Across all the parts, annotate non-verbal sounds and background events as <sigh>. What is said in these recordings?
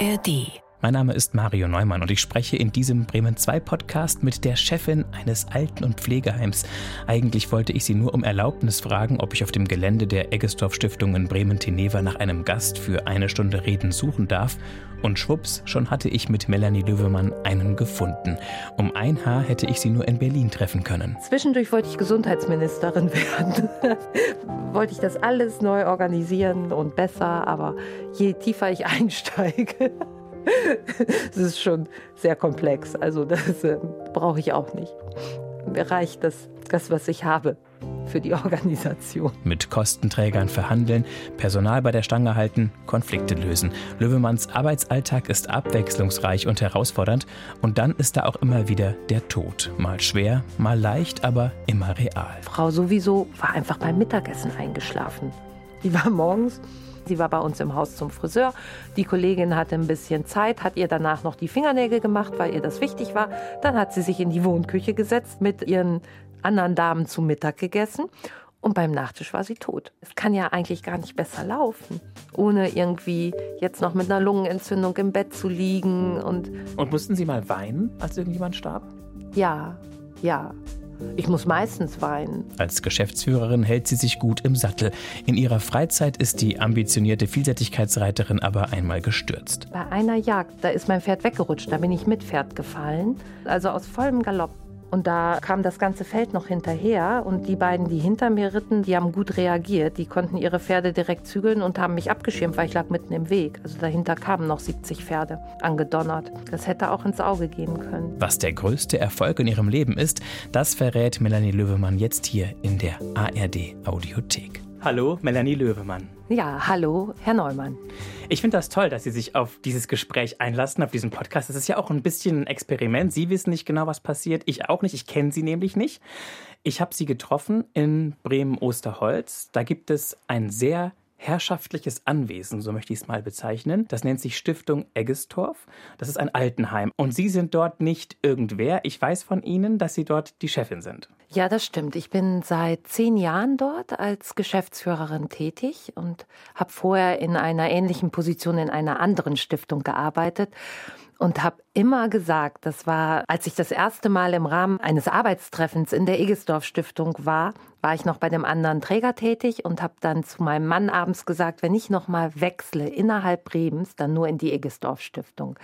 ARD mein Name ist Mario Neumann und ich spreche in diesem Bremen 2 Podcast mit der Chefin eines Alten- und Pflegeheims. Eigentlich wollte ich sie nur um Erlaubnis fragen, ob ich auf dem Gelände der Eggestorf Stiftung in Bremen-Teneva nach einem Gast für eine Stunde reden suchen darf. Und schwupps, schon hatte ich mit Melanie Löwemann einen gefunden. Um ein Haar hätte ich sie nur in Berlin treffen können. Zwischendurch wollte ich Gesundheitsministerin <laughs> werden. wollte ich das alles neu organisieren und besser, aber je tiefer ich einsteige, <laughs> es ist schon sehr komplex. Also das äh, brauche ich auch nicht. Mir reicht das, das, was ich habe für die Organisation. Mit Kostenträgern verhandeln, Personal bei der Stange halten, Konflikte lösen. Löwemanns Arbeitsalltag ist abwechslungsreich und herausfordernd. Und dann ist da auch immer wieder der Tod. Mal schwer, mal leicht, aber immer real. Frau sowieso war einfach beim Mittagessen eingeschlafen. Die war morgens Sie war bei uns im Haus zum Friseur. Die Kollegin hatte ein bisschen Zeit, hat ihr danach noch die Fingernägel gemacht, weil ihr das wichtig war. Dann hat sie sich in die Wohnküche gesetzt, mit ihren anderen Damen zu Mittag gegessen. Und beim Nachtisch war sie tot. Es kann ja eigentlich gar nicht besser laufen, ohne irgendwie jetzt noch mit einer Lungenentzündung im Bett zu liegen. Und, und mussten Sie mal weinen, als irgendjemand starb? Ja, ja. Ich muss meistens weinen. Als Geschäftsführerin hält sie sich gut im Sattel. In ihrer Freizeit ist die ambitionierte Vielseitigkeitsreiterin aber einmal gestürzt. Bei einer Jagd, da ist mein Pferd weggerutscht, da bin ich mit Pferd gefallen. Also aus vollem Galopp. Und da kam das ganze Feld noch hinterher und die beiden, die hinter mir ritten, die haben gut reagiert. Die konnten ihre Pferde direkt zügeln und haben mich abgeschirmt, weil ich lag mitten im Weg. Also dahinter kamen noch 70 Pferde angedonnert. Das hätte auch ins Auge gehen können. Was der größte Erfolg in ihrem Leben ist, das verrät Melanie Löwemann jetzt hier in der ARD Audiothek. Hallo, Melanie Löwemann. Ja, hallo, Herr Neumann. Ich finde das toll, dass Sie sich auf dieses Gespräch einlassen, auf diesen Podcast. Das ist ja auch ein bisschen ein Experiment. Sie wissen nicht genau, was passiert. Ich auch nicht. Ich kenne Sie nämlich nicht. Ich habe Sie getroffen in Bremen-Osterholz. Da gibt es ein sehr herrschaftliches Anwesen, so möchte ich es mal bezeichnen. Das nennt sich Stiftung Eggestorf. Das ist ein Altenheim. Und Sie sind dort nicht irgendwer. Ich weiß von Ihnen, dass Sie dort die Chefin sind. Ja, das stimmt. Ich bin seit zehn Jahren dort als Geschäftsführerin tätig und habe vorher in einer ähnlichen Position in einer anderen Stiftung gearbeitet und habe immer gesagt, das war, als ich das erste Mal im Rahmen eines Arbeitstreffens in der Egesdorf Stiftung war, war ich noch bei dem anderen Träger tätig und habe dann zu meinem Mann abends gesagt, wenn ich noch mal wechsle innerhalb Bremens, dann nur in die Egesdorf Stiftung.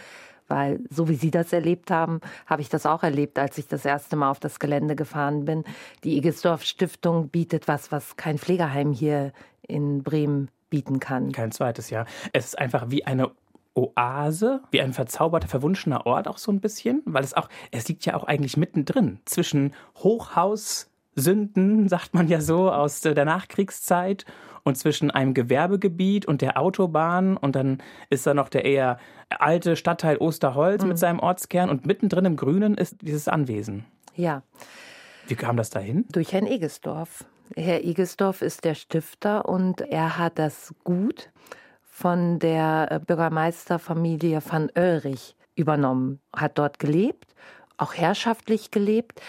Weil so wie Sie das erlebt haben, habe ich das auch erlebt, als ich das erste Mal auf das Gelände gefahren bin. Die Egesdorf Stiftung bietet was, was kein Pflegeheim hier in Bremen bieten kann. Kein zweites Jahr. Es ist einfach wie eine Oase, wie ein verzauberter, verwunschener Ort auch so ein bisschen, weil es auch, es liegt ja auch eigentlich mittendrin zwischen Hochhaussünden, sagt man ja so, aus der Nachkriegszeit und zwischen einem Gewerbegebiet und der Autobahn und dann ist da noch der eher alte Stadtteil Osterholz mhm. mit seinem Ortskern und mittendrin im Grünen ist dieses Anwesen. Ja. Wie kam das dahin? Durch Herrn Egesdorf. Herr Egesdorf ist der Stifter und er hat das Gut von der äh, Bürgermeisterfamilie van Oelrich übernommen, hat dort gelebt, auch herrschaftlich gelebt.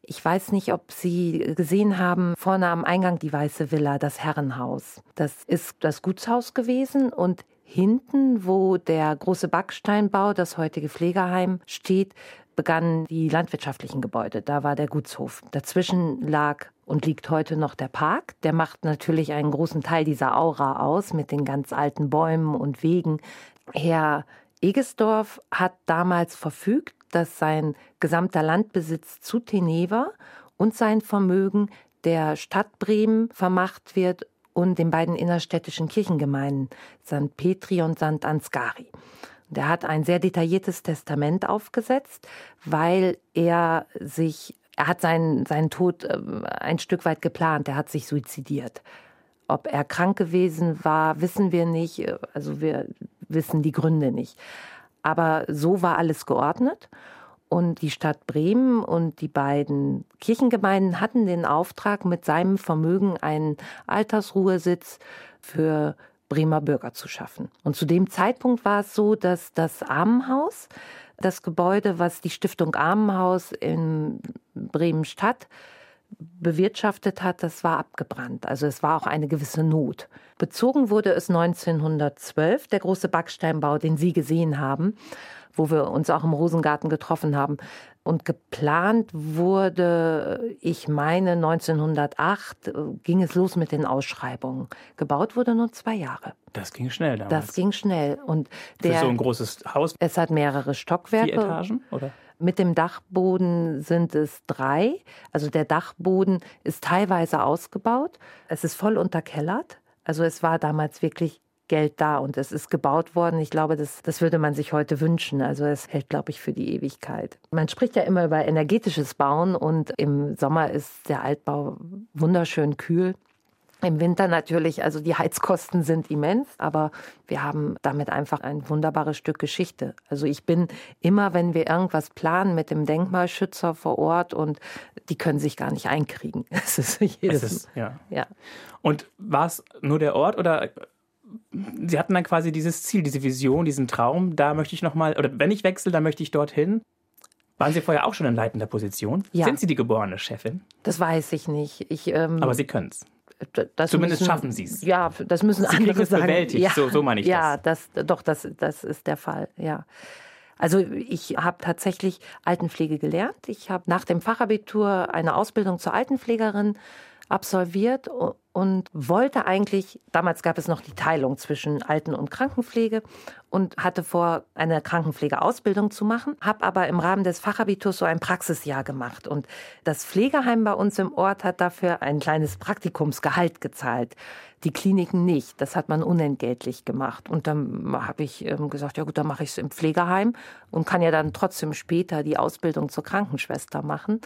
Ich weiß nicht, ob Sie gesehen haben, vorne am Eingang die Weiße Villa, das Herrenhaus. Das ist das Gutshaus gewesen und hinten, wo der große Backsteinbau, das heutige Pflegeheim steht, begannen die landwirtschaftlichen Gebäude. Da war der Gutshof. Dazwischen lag und liegt heute noch der Park. Der macht natürlich einen großen Teil dieser Aura aus mit den ganz alten Bäumen und Wegen. Herr Egesdorf hat damals verfügt, dass sein gesamter Landbesitz zu Teneva und sein Vermögen der Stadt Bremen vermacht wird und den beiden innerstädtischen Kirchengemeinden St. Petri und St. Ansgari. Der hat ein sehr detailliertes Testament aufgesetzt, weil er sich, er hat seinen, seinen Tod ähm, ein Stück weit geplant, er hat sich suizidiert. Ob er krank gewesen war, wissen wir nicht, also wir wissen die Gründe nicht. Aber so war alles geordnet. Und die Stadt Bremen und die beiden Kirchengemeinden hatten den Auftrag, mit seinem Vermögen einen Altersruhesitz für Bremer Bürger zu schaffen. Und zu dem Zeitpunkt war es so, dass das Armenhaus, das Gebäude, was die Stiftung Armenhaus in Bremen Stadt bewirtschaftet hat, das war abgebrannt. Also es war auch eine gewisse Not. Bezogen wurde es 1912, der große Backsteinbau, den Sie gesehen haben, wo wir uns auch im Rosengarten getroffen haben. Und geplant wurde, ich meine, 1908 äh, ging es los mit den Ausschreibungen. Gebaut wurde nur zwei Jahre. Das ging schnell damals. Das ging schnell. Und der, Für so ein großes Haus? Es hat mehrere Stockwerke. Vier Etagen, oder? Mit dem Dachboden sind es drei. Also der Dachboden ist teilweise ausgebaut. Es ist voll unterkellert. Also es war damals wirklich Geld da und es ist gebaut worden. Ich glaube, das, das würde man sich heute wünschen. Also es hält, glaube ich, für die Ewigkeit. Man spricht ja immer über energetisches Bauen und im Sommer ist der Altbau wunderschön kühl. Im Winter natürlich, also die Heizkosten sind immens, aber wir haben damit einfach ein wunderbares Stück Geschichte. Also ich bin immer, wenn wir irgendwas planen mit dem Denkmalschützer vor Ort und die können sich gar nicht einkriegen. <laughs> Es ist jedes es ist, ja. ja. Und war es nur der Ort oder Sie hatten dann quasi dieses Ziel, diese Vision, diesen Traum, da möchte ich nochmal, oder wenn ich wechsle, dann möchte ich dorthin. Waren Sie vorher auch schon in leitender Position? Ja. Sind Sie die geborene Chefin? Das weiß ich nicht. Ich, ähm, Aber Sie können es. Zumindest müssen, schaffen Sie es. Ja, das müssen Sie andere es sagen. bewältigt, ja, so, so meine ich ja, das. Ja, doch, das, das ist der Fall, ja. Also ich habe tatsächlich Altenpflege gelernt. Ich habe nach dem Fachabitur eine Ausbildung zur Altenpflegerin absolviert und wollte eigentlich, damals gab es noch die Teilung zwischen Alten- und Krankenpflege und hatte vor, eine Krankenpflegeausbildung zu machen, habe aber im Rahmen des Fachabiturs so ein Praxisjahr gemacht. Und das Pflegeheim bei uns im Ort hat dafür ein kleines Praktikumsgehalt gezahlt. Die Kliniken nicht. Das hat man unentgeltlich gemacht. Und dann habe ich ähm, gesagt, ja gut, dann mache ich es im Pflegeheim und kann ja dann trotzdem später die Ausbildung zur Krankenschwester machen.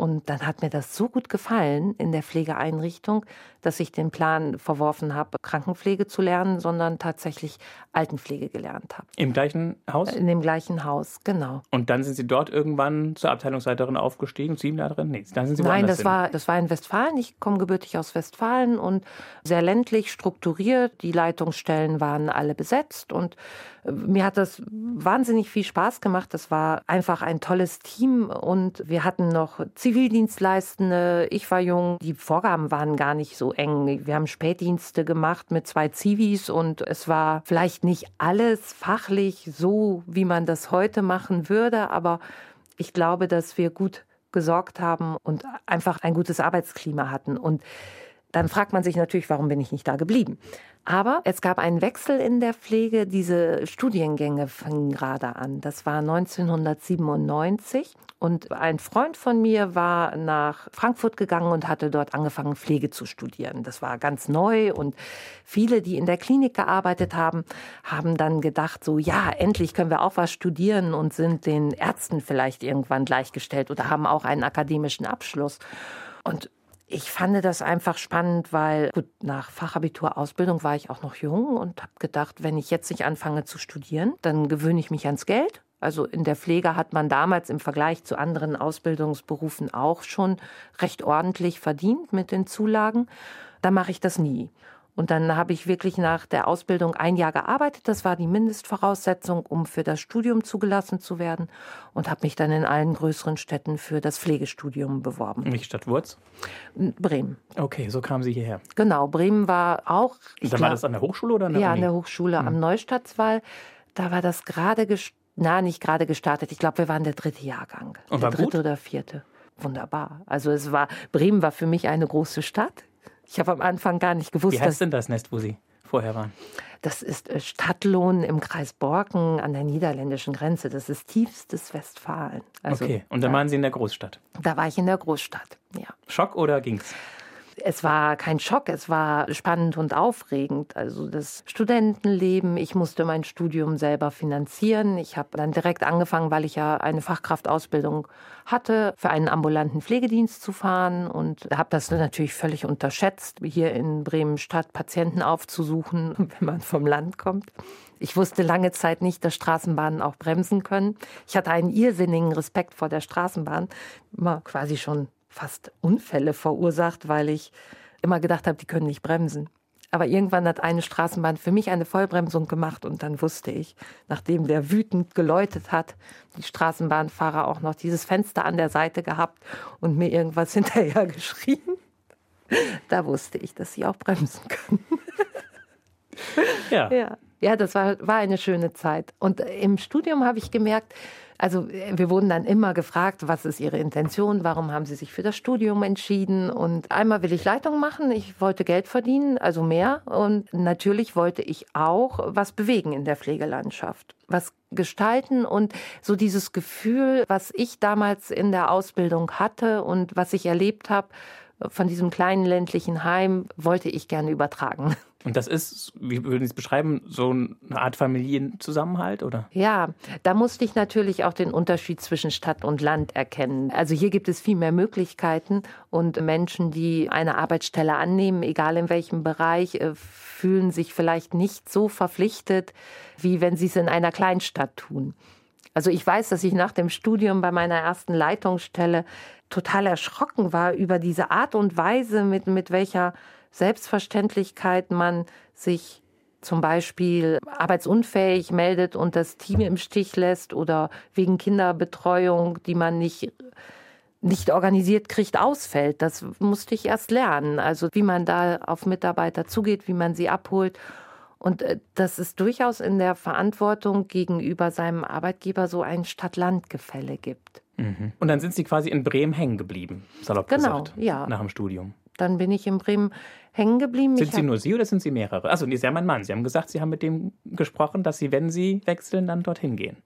Und dann hat mir das so gut gefallen in der Pflegeeinrichtung, dass ich den Plan verworfen habe, Krankenpflege zu lernen, sondern tatsächlich Altenpflege gelernt habe. Im gleichen Haus? In dem gleichen Haus, genau. Und dann sind Sie dort irgendwann zur Abteilungsleiterin aufgestiegen, Teamleiterin? Nee, dann sind Sie Nein, das hin. war, das war in Westfalen. Ich komme gebürtig aus Westfalen und sehr ländlich strukturiert. Die Leitungsstellen waren alle besetzt und mir hat das wahnsinnig viel Spaß gemacht. Das war einfach ein tolles Team und wir hatten noch Zivildienstleistende. Ich war jung. Die Vorgaben waren gar nicht so eng. Wir haben Spätdienste gemacht mit zwei Zivis und es war vielleicht nicht alles fachlich so, wie man das heute machen würde, aber ich glaube, dass wir gut gesorgt haben und einfach ein gutes Arbeitsklima hatten. Und dann fragt man sich natürlich, warum bin ich nicht da geblieben? Aber es gab einen Wechsel in der Pflege. Diese Studiengänge fingen gerade an. Das war 1997. Und ein Freund von mir war nach Frankfurt gegangen und hatte dort angefangen, Pflege zu studieren. Das war ganz neu und viele, die in der Klinik gearbeitet haben, haben dann gedacht, so ja, endlich können wir auch was studieren und sind den Ärzten vielleicht irgendwann gleichgestellt oder haben auch einen akademischen Abschluss. Und ich fand das einfach spannend, weil gut, nach Fachabitur Ausbildung war ich auch noch jung und habe gedacht, wenn ich jetzt nicht anfange zu studieren, dann gewöhne ich mich ans Geld. Also in der Pflege hat man damals im Vergleich zu anderen Ausbildungsberufen auch schon recht ordentlich verdient mit den Zulagen. Da mache ich das nie. Und dann habe ich wirklich nach der Ausbildung ein Jahr gearbeitet. Das war die Mindestvoraussetzung, um für das Studium zugelassen zu werden. Und habe mich dann in allen größeren Städten für das Pflegestudium beworben. Welche Stadt Wurz? Bremen. Okay, so kamen Sie hierher. Genau, Bremen war auch. Dann war das an der Hochschule oder an der Ja, Uni? an der Hochschule hm. am Neustadtswall. Da war das gerade na, nicht gerade gestartet. Ich glaube, wir waren der dritte Jahrgang. Und der dritte gut? oder vierte. Wunderbar. Also es war, Bremen war für mich eine große Stadt. Ich habe am Anfang gar nicht gewusst, Wie heißt denn das Nest, wo Sie vorher waren? Das ist äh, Stadtlohn im Kreis Borken an der niederländischen Grenze. Das ist tiefstes Westfalen. Also, okay, und dann waren Sie in der Großstadt? Da war ich in der Großstadt, ja. Schock oder ging's? Es war kein Schock, es war spannend und aufregend. Also das Studentenleben, ich musste mein Studium selber finanzieren. Ich habe dann direkt angefangen, weil ich ja eine Fachkraftausbildung hatte, für einen ambulanten Pflegedienst zu fahren und habe das natürlich völlig unterschätzt, hier in Bremen Stadt Patienten aufzusuchen, <laughs> wenn man vom Land kommt. Ich wusste lange Zeit nicht, dass Straßenbahnen auch bremsen können. Ich hatte einen irrsinnigen Respekt vor der Straßenbahn, immer quasi schon fast Unfälle verursacht, weil ich immer gedacht habe, die können nicht bremsen. Aber irgendwann hat eine Straßenbahn für mich eine Vollbremsung gemacht und dann wusste ich, nachdem der wütend geläutet hat, die Straßenbahnfahrer auch noch dieses Fenster an der Seite gehabt und mir irgendwas <laughs> hinterher geschrien. Da wusste ich, dass sie auch bremsen können. Ja. Ja, ja das war, war eine schöne Zeit. Und im Studium habe ich gemerkt, also wir wurden dann immer gefragt, was ist Ihre Intention, warum haben Sie sich für das Studium entschieden? Und einmal will ich Leitung machen, ich wollte Geld verdienen, also mehr. Und natürlich wollte ich auch was bewegen in der Pflegelandschaft, was gestalten und so dieses Gefühl, was ich damals in der Ausbildung hatte und was ich erlebt habe, von diesem kleinen ländlichen Heim wollte ich gerne übertragen. <laughs> Und das ist, wie würden Sie es beschreiben, so eine Art Familienzusammenhalt, oder? Ja, da musste ich natürlich auch den Unterschied zwischen Stadt und Land erkennen. Also hier gibt es viel mehr Möglichkeiten und Menschen, die eine Arbeitsstelle annehmen, egal in welchem Bereich, äh, fühlen sich vielleicht nicht so verpflichtet, wie wenn sie es in einer Kleinstadt tun. Also ich weiß, dass ich nach dem Studium bei meiner ersten Leitungsstelle total erschrocken war über diese Art und Weise, mit, mit welcher Selbstverständlichkeit man sich zum Beispiel arbeitsunfähig meldet und das Team im Stich lässt oder wegen Kinderbetreuung, die man nicht nicht organisiert kriegt, ausfällt. Das musste ich erst lernen. Also wie man da auf Mitarbeiter zugeht, wie man sie abholt. Und äh, dass es durchaus in der Verantwortung gegenüber seinem Arbeitgeber so ein Stadt-Land-Gefälle gibt. Mhm. Und dann sind Sie quasi in Bremen hängen geblieben, salopp genau, gesagt, ja. nach dem Studium. Dann bin ich in Bremen hängen geblieben. Sind ich Sie nur Sie oder sind Sie mehrere? Also, Sie haben einen Mann. Sie haben gesagt, Sie haben mit dem gesprochen, dass Sie, wenn Sie wechseln, dann dorthin gehen.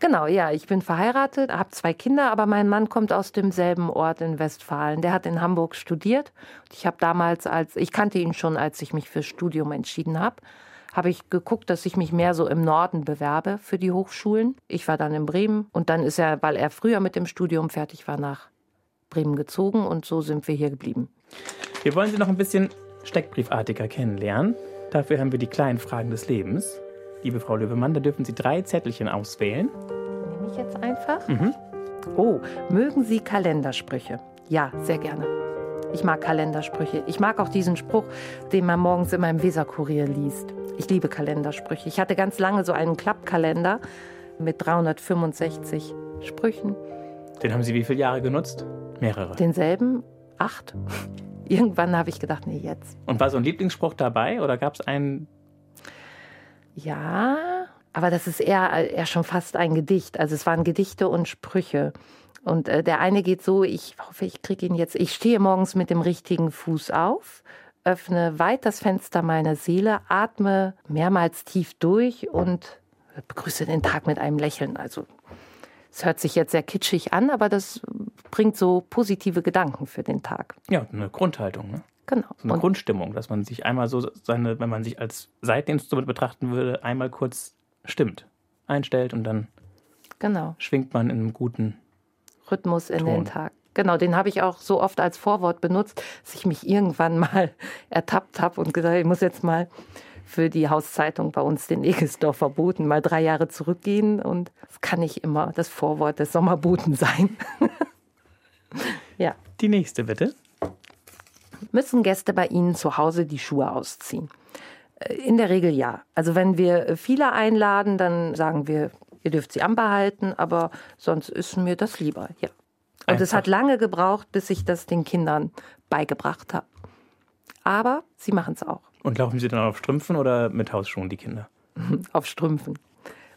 Genau, ja, ich bin verheiratet, habe zwei Kinder, aber mein Mann kommt aus demselben Ort in Westfalen. Der hat in Hamburg studiert. Ich habe damals, als ich kannte ihn schon, als ich mich fürs Studium entschieden habe, habe ich geguckt, dass ich mich mehr so im Norden bewerbe für die Hochschulen. Ich war dann in Bremen und dann ist er, weil er früher mit dem Studium fertig war, nach Bremen gezogen und so sind wir hier geblieben. Wir wollen Sie noch ein bisschen steckbriefartiger kennenlernen. Dafür haben wir die kleinen Fragen des Lebens. Liebe Frau Löwemann, da dürfen Sie drei Zettelchen auswählen. Nehme ich jetzt einfach? Oh, mögen Sie Kalendersprüche? Ja, sehr gerne. Ich mag Kalendersprüche. Ich mag auch diesen Spruch, den man morgens immer im Weserkurier liest. Ich liebe Kalendersprüche. Ich hatte ganz lange so einen Klappkalender mit 365 Sprüchen. Den haben Sie wie viele Jahre genutzt? Mehrere. Denselben acht. <laughs> Irgendwann habe ich gedacht, nee, jetzt. Und war so ein Lieblingsspruch dabei oder gab es einen? Ja, aber das ist eher, eher schon fast ein Gedicht. Also es waren Gedichte und Sprüche. Und äh, der eine geht so, ich hoffe, ich kriege ihn jetzt. Ich stehe morgens mit dem richtigen Fuß auf, öffne weit das Fenster meiner Seele, atme mehrmals tief durch und begrüße den Tag mit einem Lächeln. Also es hört sich jetzt sehr kitschig an, aber das bringt so positive Gedanken für den Tag. Ja, eine Grundhaltung, ne? Genau. So eine Und Grundstimmung, dass man sich einmal so seine, wenn man sich als Seiteninstrument betrachten würde, einmal kurz stimmt, einstellt und dann genau. schwingt man in einem guten. Rhythmus in Ton. den Tag. Genau, den habe ich auch so oft als Vorwort benutzt, dass ich mich irgendwann <laughs> mal ertappt habe und gesagt, ich muss jetzt mal für die Hauszeitung bei uns den Egesdorfer Boten mal drei Jahre zurückgehen und das kann nicht immer das Vorwort des Sommerboten sein. <laughs> ja. Die nächste bitte. Müssen Gäste bei Ihnen zu Hause die Schuhe ausziehen? Äh, In der Regel ja. Also wenn wir viele einladen, dann sagen wir, ihr dürft sie anbehalten, aber sonst ist mir das lieber, ja. Und es hat lange gebraucht, bis ich das den Kindern beigebracht habe. Aber sie machen es auch Und laufen Sie dann auf Strümpfen oder mit Hausschuhen, die Kinder? <laughs> auf Strümpfen.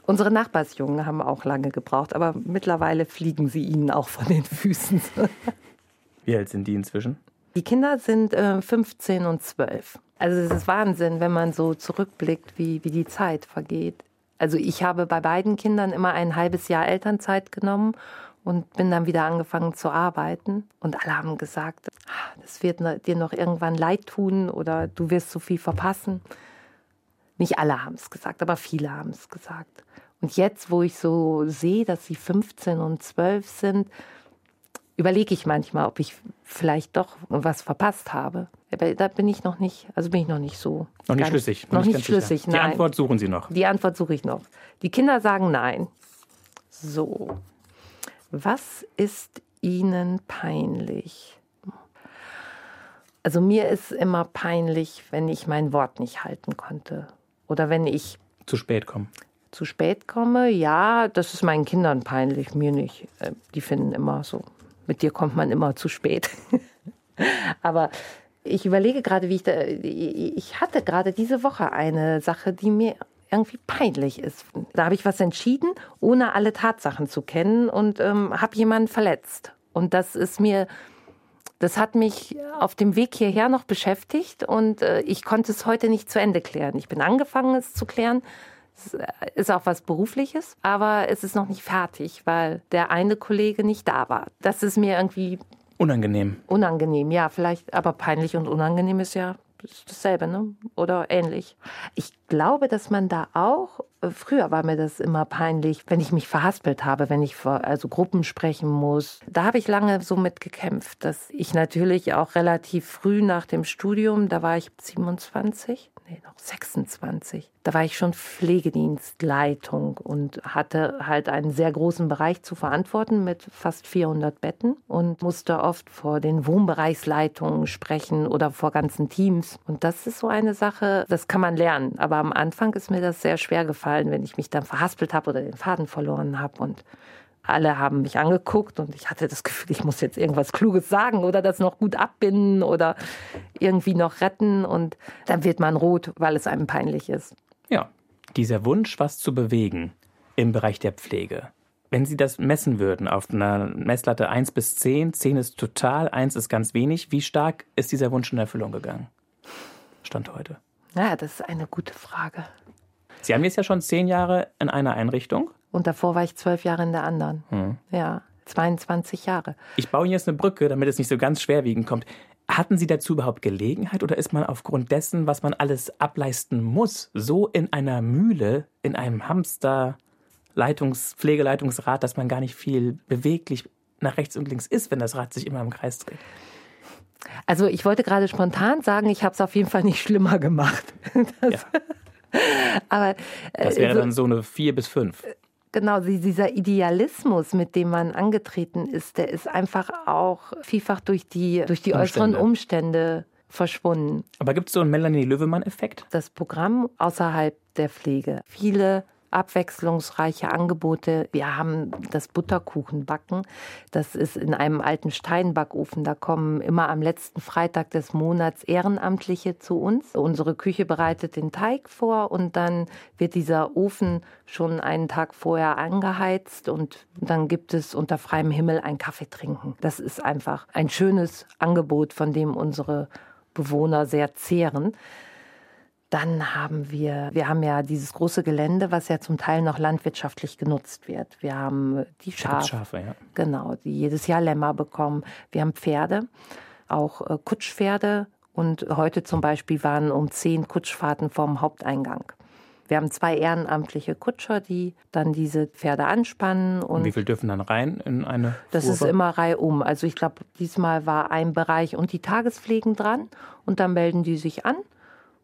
Unsere Nachbarsjungen haben auch lange gebraucht, aber mittlerweile fliegen sie ihnen auch von den Füßen. <laughs> Wie alt sind die inzwischen? Die Kinder sind äh, 15 und 12. Also es ist Wahnsinn, wenn man so zurückblickt, wie, wie die Zeit vergeht. Also ich habe bei beiden Kindern immer ein halbes Jahr Elternzeit genommen und bin dann wieder angefangen zu arbeiten. Und alle haben gesagt, "Ah, das wird dir noch irgendwann leid tun oder du wirst so viel verpassen. Nicht alle haben es gesagt, aber viele haben es gesagt. Und jetzt, wo ich so sehe, dass sie 15 und 12 sind, überlege ich manchmal, ob ich vielleicht doch was verpasst habe. Aber da bin ich noch nicht, also bin ich noch nicht so. Noch nicht ganz- schlüssig. Noch nicht sicher. schlüssig, Die nein. Antwort suchen Sie noch. Die Antwort suche ich noch. Die Kinder sagen nein. So. Was ist Ihnen peinlich? Also mir ist immer peinlich, wenn ich mein Wort nicht halten konnte. Oder wenn ich zu spät komme. Zu spät komme, ja, das ist meinen Kindern peinlich, mir nicht. Äh, die finden immer so, mit dir kommt man immer zu spät. <laughs> Aber ich überlege gerade, wie ich da. Ich hatte gerade diese Woche eine Sache, die mir irgendwie peinlich ist. Da habe ich was entschieden, ohne alle Tatsachen zu kennen und ähm, habe jemanden verletzt. Und das ist mir, das hat mich auf dem Weg hierher noch beschäftigt und äh, ich konnte es heute nicht zu Ende klären. Ich bin angefangen, es zu klären. Es ist auch was Berufliches, aber es ist noch nicht fertig, weil der eine Kollege nicht da war. Das ist mir irgendwie Unangenehm. Unangenehm, ja, vielleicht, aber peinlich und unangenehm ist ja ist dasselbe, ne? Oder ähnlich. Ich glaube, dass man da auch, äh, früher war mir das immer peinlich, wenn ich mich verhaspelt habe, wenn ich vor also Gruppen sprechen muss. Da habe ich lange so mit gekämpft, dass ich natürlich auch relativ früh nach dem Studium, da war ich 27, nee, noch 26. Da war ich schon Pflegedienstleitung und hatte halt einen sehr großen Bereich zu verantworten mit fast 400 Betten und musste oft vor den Wohnbereichsleitungen sprechen oder vor ganzen Teams. Und das ist so eine Sache, das kann man lernen. Aber am Anfang ist mir das sehr schwer gefallen, wenn ich mich dann verhaspelt habe oder den Faden verloren habe und alle haben mich angeguckt und ich hatte das Gefühl, ich muss jetzt irgendwas Kluges sagen oder das noch gut abbinden oder irgendwie noch retten und dann wird man rot, weil es einem peinlich ist. Ja, dieser Wunsch, was zu bewegen im Bereich der Pflege. Wenn Sie das messen würden auf einer Messlatte 1 bis 10, 10 ist total, 1 ist ganz wenig, wie stark ist dieser Wunsch in Erfüllung gegangen? Stand heute. Ja, das ist eine gute Frage. Sie haben jetzt ja schon zehn Jahre in einer Einrichtung. Und davor war ich zwölf Jahre in der anderen. Hm. Ja, 22 Jahre. Ich baue Ihnen jetzt eine Brücke, damit es nicht so ganz schwerwiegend kommt. Hatten Sie dazu überhaupt Gelegenheit oder ist man aufgrund dessen, was man alles ableisten muss, so in einer Mühle, in einem Hamster, Leitungs-, Pflegeleitungsrad, dass man gar nicht viel beweglich nach rechts und links ist, wenn das Rad sich immer im Kreis dreht? Also ich wollte gerade spontan sagen, ich habe es auf jeden Fall nicht schlimmer gemacht. <laughs> Das, ja. <laughs> aber, äh, das wäre so, dann so eine vier bis fünf. Genau, dieser Idealismus, mit dem man angetreten ist, der ist einfach auch vielfach durch die, durch die Umstände. äußeren Umstände verschwunden. Aber gibt es so einen Melanie Löwemann-Effekt? Das Programm außerhalb der Pflege. Viele abwechslungsreiche Angebote. Wir haben das Butterkuchenbacken. Das ist in einem alten Steinbackofen. Da kommen immer am letzten Freitag des Monats Ehrenamtliche zu uns. Unsere Küche bereitet den Teig vor und dann wird dieser Ofen schon einen Tag vorher angeheizt und dann gibt es unter freiem Himmel ein Kaffee trinken. Das ist einfach ein schönes Angebot, von dem unsere Bewohner sehr zehren. Dann haben wir, wir haben ja dieses große Gelände, was ja zum Teil noch landwirtschaftlich genutzt wird. Wir haben die Schafe, Schafe ja. genau, die jedes Jahr Lämmer bekommen. Wir haben Pferde, auch äh, Kutschpferde. Und heute zum Beispiel waren um zehn Kutschfahrten vom Haupteingang. Wir haben zwei ehrenamtliche Kutscher, die dann diese Pferde anspannen. Und wie viel dürfen dann rein in eine Das Fuhre? ist immer reihum. Also ich glaube, diesmal war ein Bereich und die Tagespflegen dran und dann melden die sich an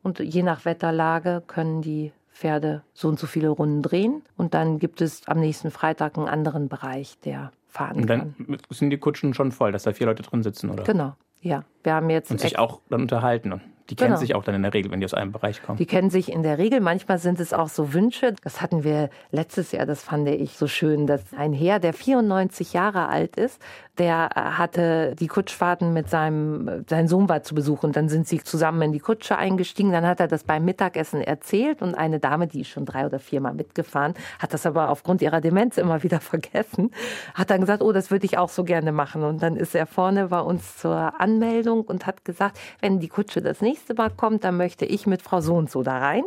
und je nach Wetterlage können die Pferde so und so viele Runden drehen. Und dann gibt es am nächsten Freitag einen anderen Bereich, der fahren und dann kann. sind die Kutschen schon voll, dass da vier Leute drin sitzen, oder? Genau, ja. Wir haben jetzt und sich auch dann unterhalten. Die kennen genau. sich auch dann in der Regel, wenn die aus einem Bereich kommen. Die kennen sich in der Regel. Manchmal sind es auch so Wünsche. Das hatten wir letztes Jahr, das fand ich so schön, dass ein Herr, der 94 Jahre alt ist, der äh, hatte die Kutschfahrten mit seinem, sein Sohn war zu Besuch und dann sind sie zusammen in die Kutsche eingestiegen. Dann hat er das beim Mittagessen erzählt und eine Dame, die ist schon drei oder viermal mitgefahren, hat das aber aufgrund ihrer Demenz immer wieder <laughs> vergessen, hat dann gesagt, oh, das würde ich auch so gerne machen. Und dann ist er vorne bei uns zur Anmeldung und hat gesagt, wenn die Kutsche das nächste nächste Mal kommt, dann möchte ich mit Frau so und so da rein.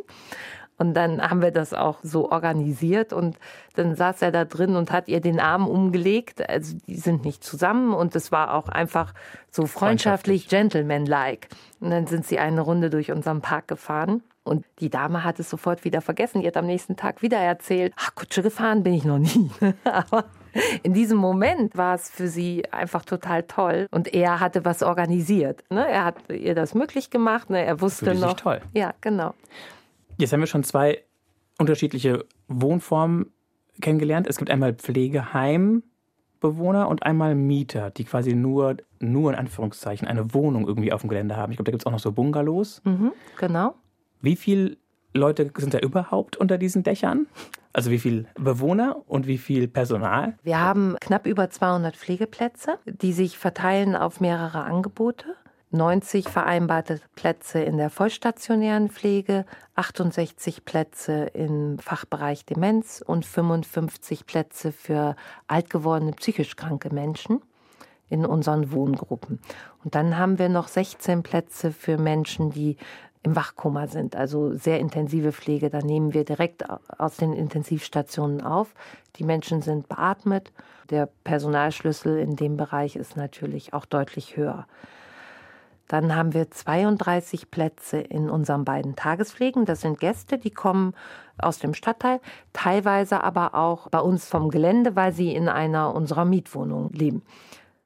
Und dann haben wir das auch so organisiert und dann saß er da drin und hat ihr den Arm umgelegt. Also die sind nicht zusammen und es war auch einfach so freundschaftlich, gentlemanlike. Und dann sind sie eine Runde durch unseren Park gefahren. Und die Dame hat es sofort wieder vergessen. Die hat am nächsten Tag wieder erzählt, ach, Kutsche gefahren bin ich noch nie. <laughs> Aber in diesem Moment war es für sie einfach total toll. Und er hatte was organisiert. Ne? Er hat ihr das möglich gemacht. Ne? Er wusste Fühlte noch. Sich toll. Ja, genau. Jetzt haben wir schon zwei unterschiedliche Wohnformen kennengelernt. Es gibt einmal Pflegeheim Bewohner und einmal Mieter, die quasi nur, nur in Anführungszeichen eine Wohnung irgendwie auf dem Gelände haben. Ich glaube, da gibt es auch noch so Bungalows. Mhm, genau. Wie viele Leute sind da überhaupt unter diesen Dächern? Also wie viele Bewohner und wie viel Personal? Wir haben knapp über 200 Pflegeplätze, die sich verteilen auf mehrere Angebote. 90 vereinbarte Plätze in der vollstationären Pflege, 68 Plätze im Fachbereich Demenz und 55 Plätze für alt gewordene psychisch kranke Menschen in unseren Wohngruppen. Und dann haben wir noch 16 Plätze für Menschen, die im Wachkoma sind, also sehr intensive Pflege. Da nehmen wir direkt aus den Intensivstationen auf. Die Menschen sind beatmet. Der Personalschlüssel in dem Bereich ist natürlich auch deutlich höher. Dann haben wir 32 Plätze in unseren beiden Tagespflegen. Das sind Gäste, die kommen aus dem Stadtteil, teilweise aber auch bei uns vom Gelände, weil sie in einer unserer Mietwohnungen leben.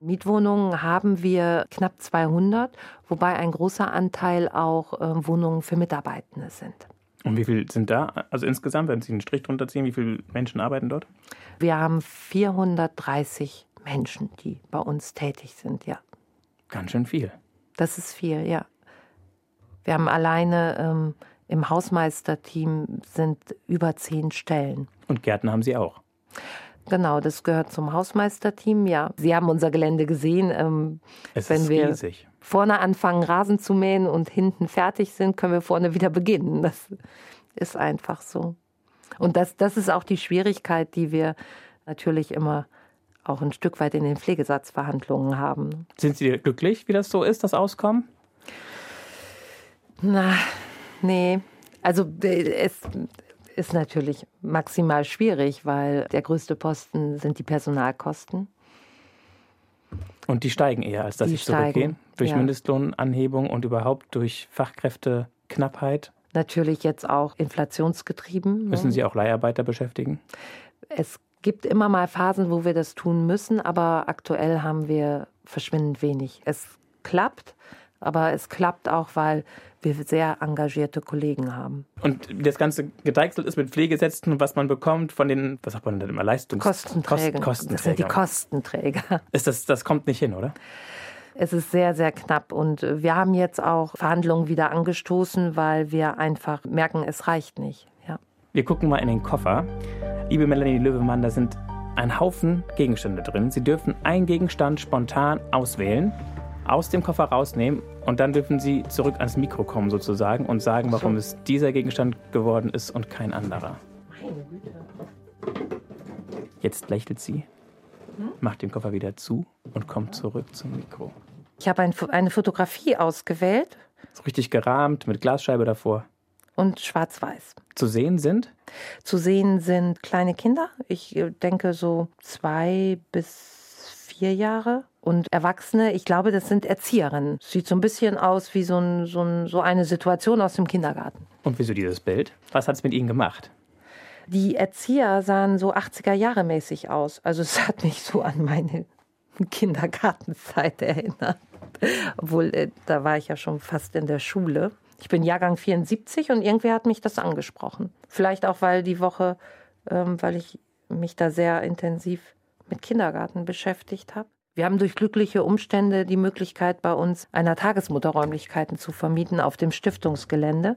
Mietwohnungen haben wir knapp 200, wobei ein großer Anteil auch äh, Wohnungen für Mitarbeitende sind. Und wie viele sind da? Also insgesamt, wenn Sie einen Strich drunter ziehen, wie viele Menschen arbeiten dort? Wir haben 430 Menschen, die bei uns tätig sind, ja. Ganz schön viel. Das ist viel, ja. Wir haben alleine ähm, im Hausmeisterteam sind über zehn Stellen. Und Gärten haben Sie auch? Genau, das gehört zum Hausmeisterteam, ja. Sie haben unser Gelände gesehen. Ähm, es wenn ist wir riesig. vorne anfangen, Rasen zu mähen und hinten fertig sind, können wir vorne wieder beginnen. Das ist einfach so. Und das, das ist auch die Schwierigkeit, die wir natürlich immer auch ein Stück weit in den Pflegesatzverhandlungen haben. Sind Sie glücklich, wie das so ist, das Auskommen? Na, nee. Also es ist natürlich maximal schwierig, weil der größte Posten sind die Personalkosten. Und die steigen eher, als dass Die sie zurückgehen. Durch ja. Mindestlohnanhebung und überhaupt durch Fachkräfteknappheit. Natürlich jetzt auch inflationsgetrieben. ne? Müssen Sie auch Leiharbeiter beschäftigen? Es gibt immer mal Phasen, wo wir das tun müssen, aber aktuell haben wir verschwindend wenig. Es klappt, aber es klappt auch, weil wir sehr engagierte Kollegen haben. Und das ganze gedeichselt ist mit Pflegesätzen, was man bekommt von den, was sagt man denn immer, Leistungs... Kostenträger. Kost, Das sind die Kostenträger. Kostenträger. Ist das, das kommt nicht hin, oder? Es ist sehr, sehr knapp und wir haben jetzt auch Verhandlungen wieder angestoßen, weil wir einfach merken, es reicht nicht. Ja. Wir gucken mal in den Koffer. Liebe Melanie Löwemann, da sind ein Haufen Gegenstände drin. Sie dürfen einen Gegenstand spontan auswählen, aus dem Koffer rausnehmen und dann dürfen Sie zurück ans Mikro kommen sozusagen und sagen, warum es dieser Gegenstand geworden ist und kein anderer. Jetzt lächelt sie, macht den Koffer wieder zu und kommt zurück zum Mikro. Ich habe ein, eine Fotografie ausgewählt So richtig gerahmt mit Glasscheibe davor. und schwarz-weiß. Zu sehen sind Zu sehen sind kleine Kinder. Ich äh, denke so zwei bis vier Jahre. Und Erwachsene, ich glaube, das sind Erzieherinnen. Sieht so ein bisschen aus wie so, ein, so, ein, so eine Situation aus dem Kindergarten. Und wieso dieses Bild? Was hat es mit Ihnen gemacht? Die Erzieher sahen so 80er Jahre mäßig aus. Also es hat mich so an meine Kindergartenzeit erinnert. Obwohl, äh, da war ich ja schon fast in der Schule. Ich bin Jahrgang 74 und irgendwer hat mich das angesprochen. Vielleicht auch, weil die Woche, ähm, weil ich mich da sehr intensiv mit Kindergarten beschäftigt habe. Wir haben durch glückliche Umstände die Möglichkeit, bei uns einer Tagesmutter Räumlichkeiten zu vermieten auf dem Stiftungsgelände.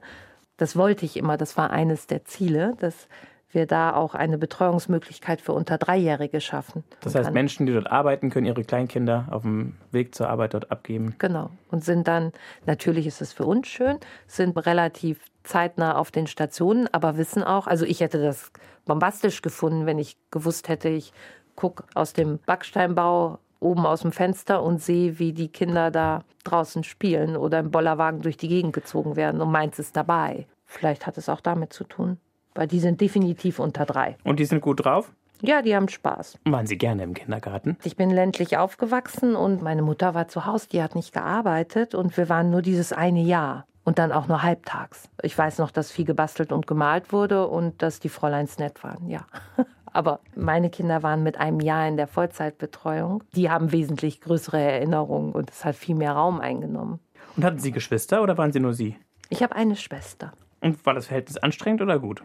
Das wollte ich immer, das war eines der Ziele, dass wir da auch eine Betreuungsmöglichkeit für unter Dreijährige schaffen. Das heißt, Menschen, die dort arbeiten, können ihre Kleinkinder auf dem Weg zur Arbeit dort abgeben. Genau. Und sind dann, natürlich ist es für uns schön, sind relativ zeitnah auf den Stationen, aber wissen auch, also ich hätte das bombastisch gefunden, wenn ich gewusst hätte, ich gucke aus dem Backsteinbau oben aus dem Fenster und sehe, wie die Kinder da draußen spielen oder im Bollerwagen durch die Gegend gezogen werden und meins ist dabei. Vielleicht hat es auch damit zu tun, weil die sind definitiv unter drei. Und die sind gut drauf? Ja, die haben Spaß. Waren sie gerne im Kindergarten? Ich bin ländlich aufgewachsen und meine Mutter war zu Hause, die hat nicht gearbeitet und wir waren nur dieses eine Jahr und dann auch nur halbtags. Ich weiß noch, dass viel gebastelt und gemalt wurde und dass die Fräuleins nett waren, ja. <laughs> Aber meine Kinder waren mit einem Jahr in der Vollzeitbetreuung. Die haben wesentlich größere Erinnerungen und es hat viel mehr Raum eingenommen. Und hatten sie Geschwister oder waren sie nur sie? Ich habe eine Schwester. Und war das Verhältnis anstrengend oder gut?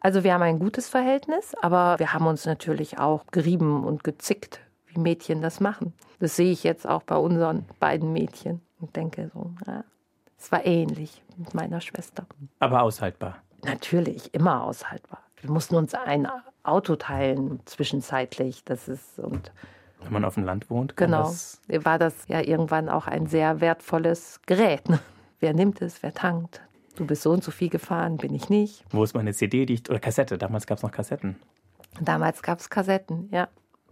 Also wir haben ein gutes Verhältnis, aber wir haben uns natürlich auch gerieben und gezickt, wie Mädchen das machen. Das sehe ich jetzt auch bei unseren beiden Mädchen und denke so, ja, es war ähnlich mit meiner Schwester. Aber aushaltbar. Natürlich, immer aushaltbar. Wir mussten uns ein Auto teilen zwischenzeitlich. Das ist und wenn man auf dem Land wohnt, genau, das war das ja irgendwann auch ein sehr wertvolles Gerät. Ne? Wer nimmt es, wer tankt? Du bist so und so viel gefahren, bin ich nicht. Wo ist meine CD, die ich, oder Kassette? Damals gab es noch Kassetten. Damals gab es Kassetten, ja.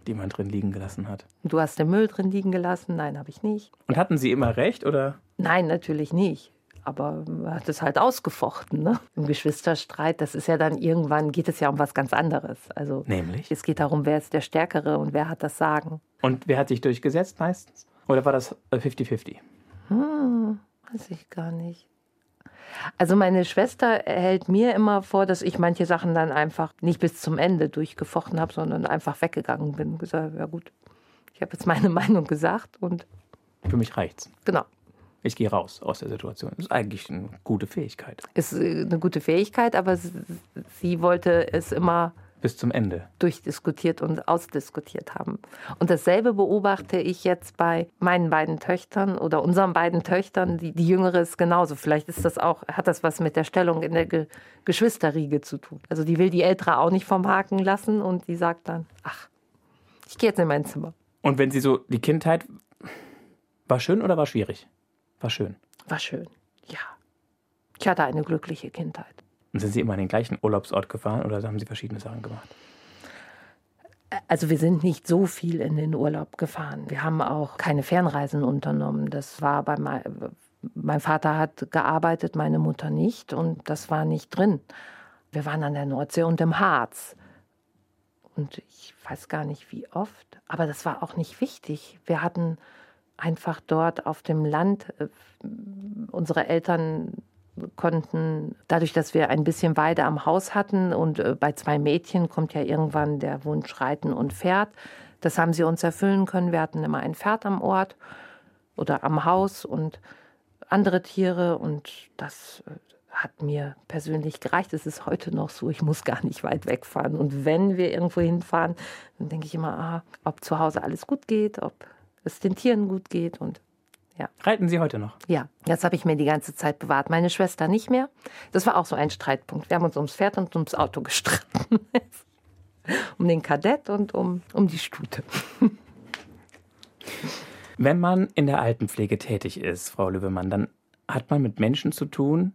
Die man drin liegen gelassen hat. Du hast den Müll drin liegen gelassen? Nein, habe ich nicht. Und hatten Sie immer recht, oder? Nein, natürlich nicht. Aber man hat es halt ausgefochten. Ne? Im Geschwisterstreit, das ist ja dann irgendwann, geht es ja um was ganz anderes. Also, Nämlich? Es geht darum, wer ist der Stärkere und wer hat das Sagen. Und wer hat sich durchgesetzt meistens? Oder war das 50-50? Hm, weiß ich gar nicht. Also meine Schwester hält mir immer vor, dass ich manche Sachen dann einfach nicht bis zum Ende durchgefochten habe, sondern einfach weggegangen bin und gesagt, ja gut, ich habe jetzt meine <laughs> Meinung gesagt und für mich reicht's. Genau. Ich gehe raus aus der Situation. Das ist eigentlich eine gute Fähigkeit. Ist äh, eine gute Fähigkeit, aber sie wollte es immer bis zum Ende durchdiskutiert und ausdiskutiert haben. Und dasselbe beobachte ich jetzt bei meinen beiden Töchtern oder unseren beiden Töchtern. Die, die jüngere ist genauso. Vielleicht ist das auch, hat das was mit der Stellung in der Ge Geschwisterriege zu tun. Also die will die ältere auch nicht vom Haken lassen und die sagt dann, ach, ich gehe jetzt in mein Zimmer. Und wenn sie so die Kindheit war schön oder war schwierig? War schön. War schön, ja. Ich hatte eine glückliche Kindheit. Und sind Sie immer an den gleichen Urlaubsort gefahren oder haben Sie verschiedene Sachen gemacht? Also wir sind nicht so viel in den Urlaub gefahren. Wir haben auch keine Fernreisen unternommen. Das war bei mein, mein Vater hat gearbeitet, meine Mutter nicht und das war nicht drin. Wir waren an der Nordsee und im Harz. Und ich weiß gar nicht wie oft, aber das war auch nicht wichtig. Wir hatten einfach dort auf dem Land. Äh, unsere Eltern konnten, dadurch, dass wir ein bisschen Weide am Haus hatten und äh, bei zwei Mädchen kommt ja irgendwann der Wunsch Reiten und Pferd. Das haben sie uns erfüllen können. Wir hatten immer ein Pferd am Ort oder am Haus und andere Tiere und das äh, hat mir persönlich gereicht. Es ist heute noch so, ich muss gar nicht weit wegfahren. Und wenn wir irgendwo hinfahren, dann denke ich immer, ah, ob zu Hause alles gut geht, ob es den Tieren gut geht und ja. Reiten Sie heute noch? Ja, das habe ich mir die ganze Zeit bewahrt. Meine Schwester nicht mehr. Das war auch so ein Streitpunkt. Wir haben uns ums Pferd und ums Auto gestritten. <laughs> um den Kadett und um, um die Stute. <laughs> Wenn man in der Altenpflege tätig ist, Frau Löwemann, dann hat man mit Menschen zu tun,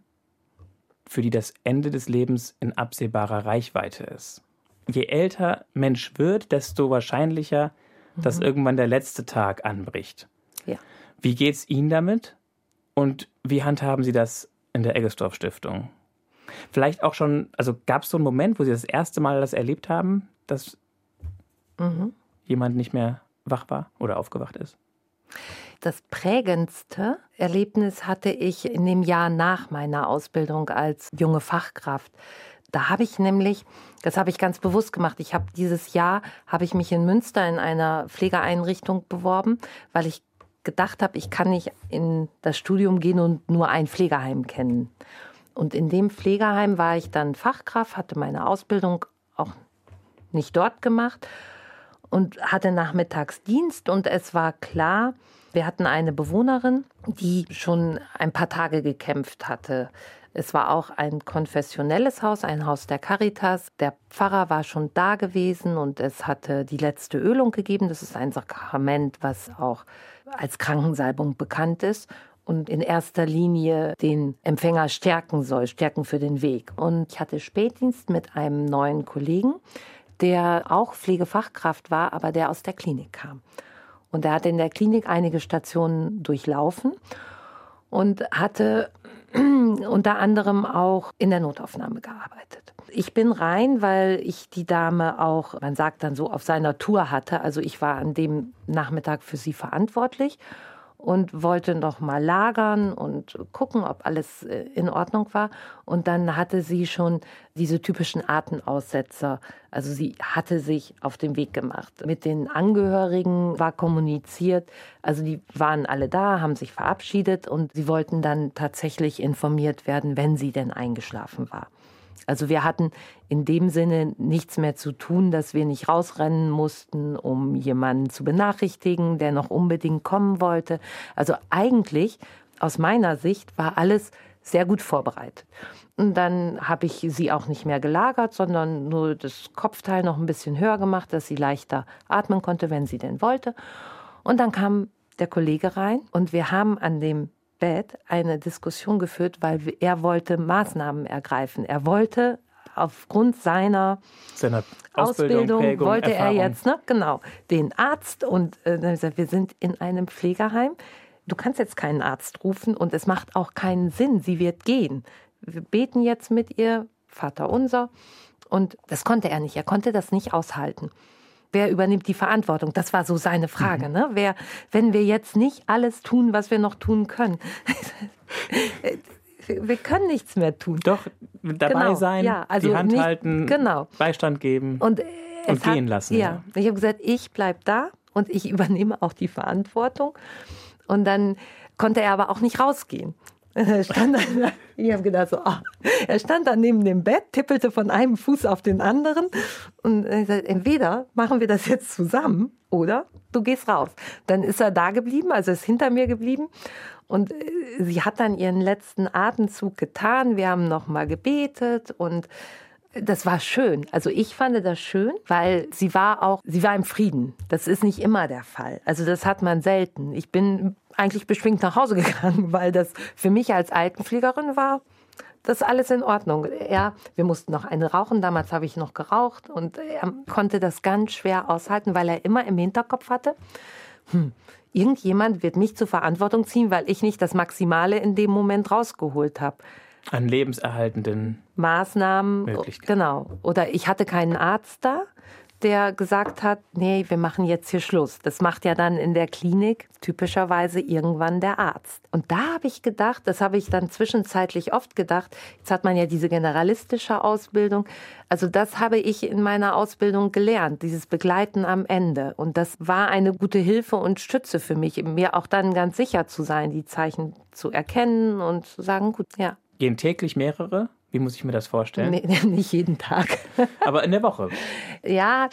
für die das Ende des Lebens in absehbarer Reichweite ist. Je älter Mensch wird, desto wahrscheinlicher dass mhm. irgendwann der letzte Tag anbricht. Ja. Wie geht es Ihnen damit? Und wie handhaben Sie das in der Eggesdorf Stiftung? Vielleicht auch schon, also gab es so einen Moment, wo Sie das erste Mal das erlebt haben, dass mhm. jemand nicht mehr wach war oder aufgewacht ist? Das prägendste Erlebnis hatte ich in dem Jahr nach meiner Ausbildung als junge Fachkraft. Da habe ich nämlich, das habe ich ganz bewusst gemacht. Ich habe dieses Jahr habe ich mich in Münster in einer Pflegeeinrichtung beworben, weil ich gedacht habe, ich kann nicht in das Studium gehen und nur ein Pflegeheim kennen. Und in dem Pflegeheim war ich dann Fachkraft, hatte meine Ausbildung auch nicht dort gemacht und hatte Nachmittagsdienst und es war klar, wir hatten eine Bewohnerin, die schon ein paar Tage gekämpft hatte es war auch ein konfessionelles Haus, ein Haus der Caritas. Der Pfarrer war schon da gewesen und es hatte die letzte Ölung gegeben. Das ist ein Sakrament, was auch als Krankensalbung bekannt ist und in erster Linie den Empfänger stärken soll, stärken für den Weg. Und ich hatte Spätdienst mit einem neuen Kollegen, der auch Pflegefachkraft war, aber der aus der Klinik kam. Und er hat in der Klinik einige Stationen durchlaufen und hatte <clears throat> unter anderem auch in der Notaufnahme gearbeitet. Ich bin rein, weil ich die Dame auch, man sagt dann so, auf seiner Tour hatte. Also ich war an dem Nachmittag für sie verantwortlich und wollte noch mal lagern und gucken, ob alles äh, in Ordnung war. Und dann hatte sie schon diese typischen Atemaussetzer. Also sie hatte sich auf den Weg gemacht. Mit den Angehörigen war kommuniziert. Also die waren alle da, haben sich verabschiedet und sie wollten dann tatsächlich informiert werden, wenn sie denn eingeschlafen war. Also wir hatten in dem Sinne nichts mehr zu tun, dass wir nicht rausrennen mussten, um jemanden zu benachrichtigen, der noch unbedingt kommen wollte. Also eigentlich, aus meiner Sicht, war alles sehr gut vorbereitet. Und dann habe ich sie auch nicht mehr gelagert, sondern nur das Kopfteil noch ein bisschen höher gemacht, dass sie leichter atmen konnte, wenn sie denn wollte. Und dann kam der Kollege rein und wir haben an dem Bett eine Diskussion geführt, weil er wollte Maßnahmen ergreifen. Er wollte aufgrund seiner, seiner Ausbildung, Ausbildung Prägung, wollte Erfahrung. er jetzt, ne, genau, den Arzt und äh, wir sind in einem Pflegeheim. Du kannst jetzt keinen Arzt rufen und es macht auch keinen Sinn. Sie wird gehen. Wir beten jetzt mit ihr, Vater unser. Und das konnte er nicht. Er konnte das nicht aushalten wer übernimmt die Verantwortung? Das war so seine Frage. Mhm. Ne? Wer, wenn wir jetzt nicht alles tun, was wir noch tun können. <laughs> wir können nichts mehr tun. Doch, dabei genau, sein, ja, also die Hand nicht, halten, genau. Beistand geben und, äh, und gehen hat, lassen. Ja, ja. ich habe gesagt, ich bleibe da und ich <laughs> übernehme auch die Verantwortung. Und dann konnte er aber auch nicht rausgehen. Er <laughs> stand dann, ich habe gedacht, so, oh. er stand dann neben dem Bett, tippelte von einem Fuß auf den anderen und er sagt, entweder machen wir das jetzt zusammen oder du gehst raus. Dann ist er da geblieben, also ist hinter mir geblieben und äh, sie hat dann ihren letzten Atemzug getan. Wir haben noch mal gebetet und das war schön. Also ich fand das schön, weil sie war auch, sie war im Frieden. Das ist nicht immer der Fall. Also das hat man selten. Ich bin eigentlich beschwingt nach Hause <laughs> gegangen, weil das für mich als Altenpflegerin war das alles in Ordnung. Er, wir mussten noch eine rauchen, damals habe ich noch geraucht und er konnte das ganz schwer aushalten, weil er immer im Hinterkopf hatte, hm, irgendjemand wird mich zur Verantwortung ziehen, weil ich nicht das Maximale in dem Moment rausgeholt habe. An lebenserhaltenden Maßnahmen. Genau. Oder ich hatte keinen Arzt da der gesagt hat, nee, wir machen jetzt hier Schluss. Das macht ja dann in der Klinik typischerweise irgendwann der Arzt. Und da habe ich gedacht, das habe ich dann zwischenzeitlich oft gedacht, jetzt hat man ja diese generalistische Ausbildung. Also das habe ich in meiner Ausbildung gelernt, dieses Begleiten am Ende. Und das war eine gute Hilfe und Stütze für mich, mir auch dann ganz sicher zu sein, die Zeichen zu erkennen und zu sagen, gut, ja. Gehen täglich mehrere wie muss ich mir das vorstellen? Nee, <laughs> nicht jeden Tag. <laughs> Aber in der Woche. Ja,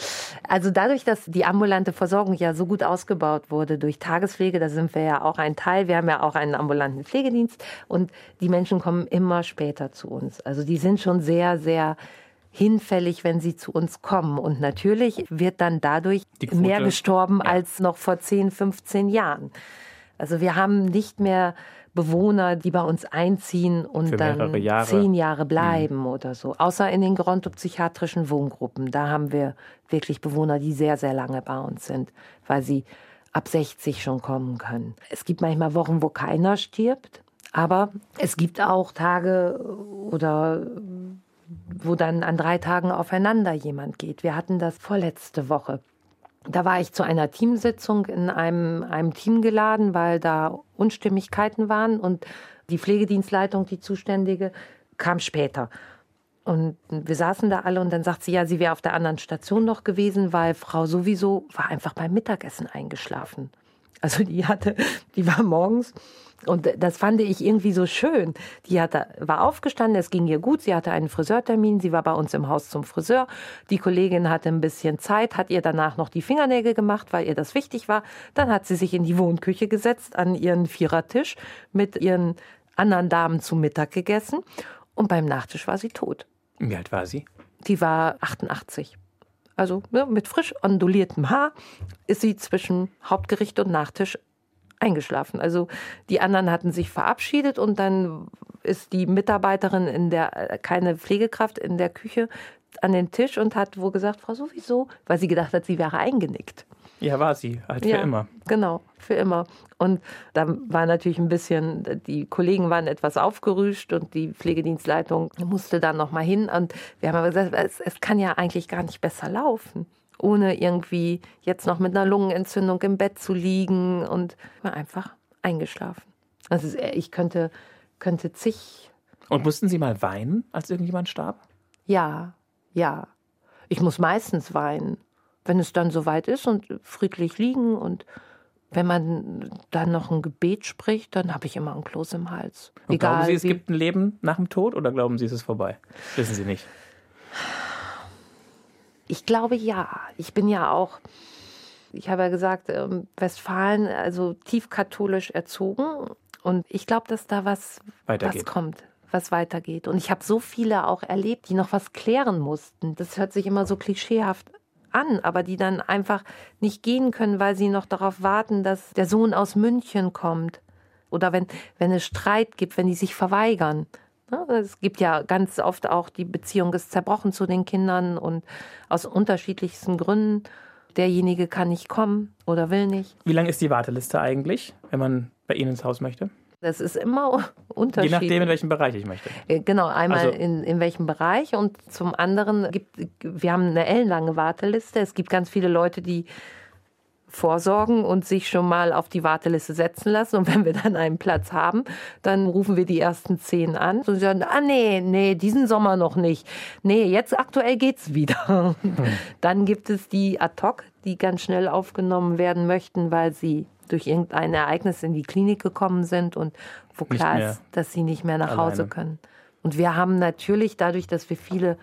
also dadurch, dass die ambulante Versorgung ja so gut ausgebaut wurde durch Tagespflege, da sind wir ja auch ein Teil. Wir haben ja auch einen ambulanten Pflegedienst und die Menschen kommen immer später zu uns. Also die sind schon sehr, sehr hinfällig, wenn sie zu uns kommen. Und natürlich wird dann dadurch mehr gestorben ja. als noch vor 10, 15 Jahren. Also wir haben nicht mehr Bewohner, die bei uns einziehen und dann Jahre. zehn Jahre bleiben mhm. oder so. Außer in den gerontopsychiatrischen Wohngruppen. Da haben wir wirklich Bewohner, die sehr, sehr lange bei uns sind, weil sie ab 60 schon kommen können. Es gibt manchmal Wochen, wo keiner stirbt, aber es gibt auch Tage oder wo dann an drei Tagen aufeinander jemand geht. Wir hatten das vorletzte Woche. Da war ich zu einer Teamsitzung in einem, einem Team geladen, weil da Unstimmigkeiten waren und die Pflegedienstleitung, die zuständige, kam später. Und wir saßen da alle und dann sagt sie, ja, sie wäre auf der anderen Station noch gewesen, weil Frau sowieso war einfach beim Mittagessen eingeschlafen. Also die hatte, die war morgens und das fand ich irgendwie so schön. Die hatte, war aufgestanden, es ging ihr gut, sie hatte einen Friseurtermin, sie war bei uns im Haus zum Friseur. Die Kollegin hatte ein bisschen Zeit, hat ihr danach noch die Fingernägel gemacht, weil ihr das wichtig war. Dann hat sie sich in die Wohnküche gesetzt, an ihren Vierertisch mit ihren anderen Damen zu Mittag gegessen und beim Nachtisch war sie tot. Wie alt war sie? Die war 88 also ja, mit frisch onduliertem Haar, ist sie zwischen Hauptgericht und Nachtisch eingeschlafen. Also die anderen hatten sich verabschiedet und dann ist die Mitarbeiterin in der, keine Pflegekraft in der Küche an den Tisch und hat wohl gesagt, Frau sowieso, weil sie gedacht hat, sie wäre eingenickt. Ja, war sie, halt für ja, immer. Genau, für immer. Und da war natürlich ein bisschen, die Kollegen waren etwas aufgerüscht und die Pflegedienstleitung musste dann nochmal hin. Und wir haben aber gesagt, es, es kann ja eigentlich gar nicht besser laufen ohne irgendwie jetzt noch mit einer Lungenentzündung im Bett zu liegen und war einfach eingeschlafen. Also ich könnte, könnte zig. Und mussten Sie mal weinen, als irgendjemand starb? Ja, ja. Ich muss meistens weinen wenn es dann soweit ist und friedlich liegen und Wenn man dann noch ein Gebet spricht, dann habe ich immer ein Kloß im Hals. Und Egal, glauben Sie, es gibt ein Leben nach dem Tod oder glauben Sie, es ist vorbei? Wissen Sie nicht. Ich glaube ja. Ich bin ja auch, ich habe ja gesagt, ähm, Westfalen, also tief katholisch erzogen. Und ich glaube, dass da was, was kommt was weitergeht. Und ich habe so viele auch erlebt, die noch was klären mussten. Das hört sich immer so klischeehaft an, aber die dann einfach nicht gehen können, weil sie noch darauf warten, dass der Sohn aus München kommt. Oder wenn, wenn es Streit gibt, wenn die sich verweigern. Es gibt ja ganz oft auch, die Beziehung ist zerbrochen zu den Kindern und aus unterschiedlichsten Gründen. Derjenige kann nicht kommen oder will nicht. Wie lang ist die Warteliste eigentlich, wenn man bei Ihnen ins Haus möchte? Das ist immer unterschiedlich. <laughs> Je nachdem, in welchem Bereich ich möchte. Äh, genau, einmal also, in, in welchem Bereich und zum anderen gibt, wir haben eine ellenlange Warteliste. Es gibt ganz viele Leute, die vorsorgen und sich schon mal auf die Warteliste setzen lassen. Und <laughs> wenn wir dann einen Platz haben, dann rufen wir die ersten zehn an und sagen, ah nee, nee, diesen Sommer noch nicht. Nee, jetzt aktuell geht's wieder. Hm. <laughs> Dann gibt es die ad hoc, die ganz schnell aufgenommen werden möchten, weil sie durch irgendein Ereignis in die Klinik gekommen sind und wo klar ist, dass sie nicht mehr nach alleine. Hause können. Und wir haben natürlich dadurch, dass wir viele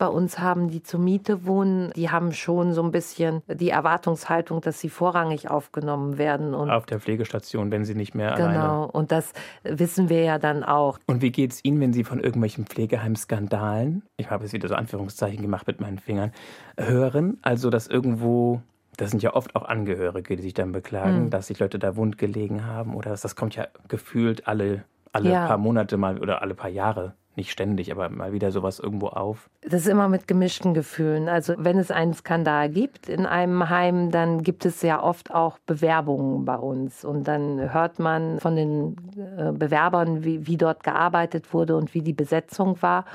bei uns haben, die zur Miete wohnen, die haben schon so ein bisschen die Erwartungshaltung, dass sie vorrangig aufgenommen werden. Und Auf der Pflegestation, wenn sie nicht mehr genau, alleine. Genau, und das wissen wir ja dann auch. Und wie geht es Ihnen, wenn Sie von irgendwelchen Pflegeheimskandalen, ich habe jetzt wieder so Anführungszeichen gemacht mit meinen Fingern, hören? Also, dass irgendwo das sind ja oft auch Angehörige, die sich dann beklagen, mhm. dass sich Leute da wund gelegen haben oder das, das kommt ja gefühlt alle, alle ja. paar Monate mal oder alle paar Jahre nicht ständig, aber mal wieder sowas irgendwo auf? Das ist immer mit gemischten Gefühlen. Also wenn es einen Skandal gibt in einem Heim, dann gibt es ja oft auch Bewerbungen bei uns. Und dann hört man von den äh, Bewerbern, wie, wie dort gearbeitet wurde und wie die Besetzung war.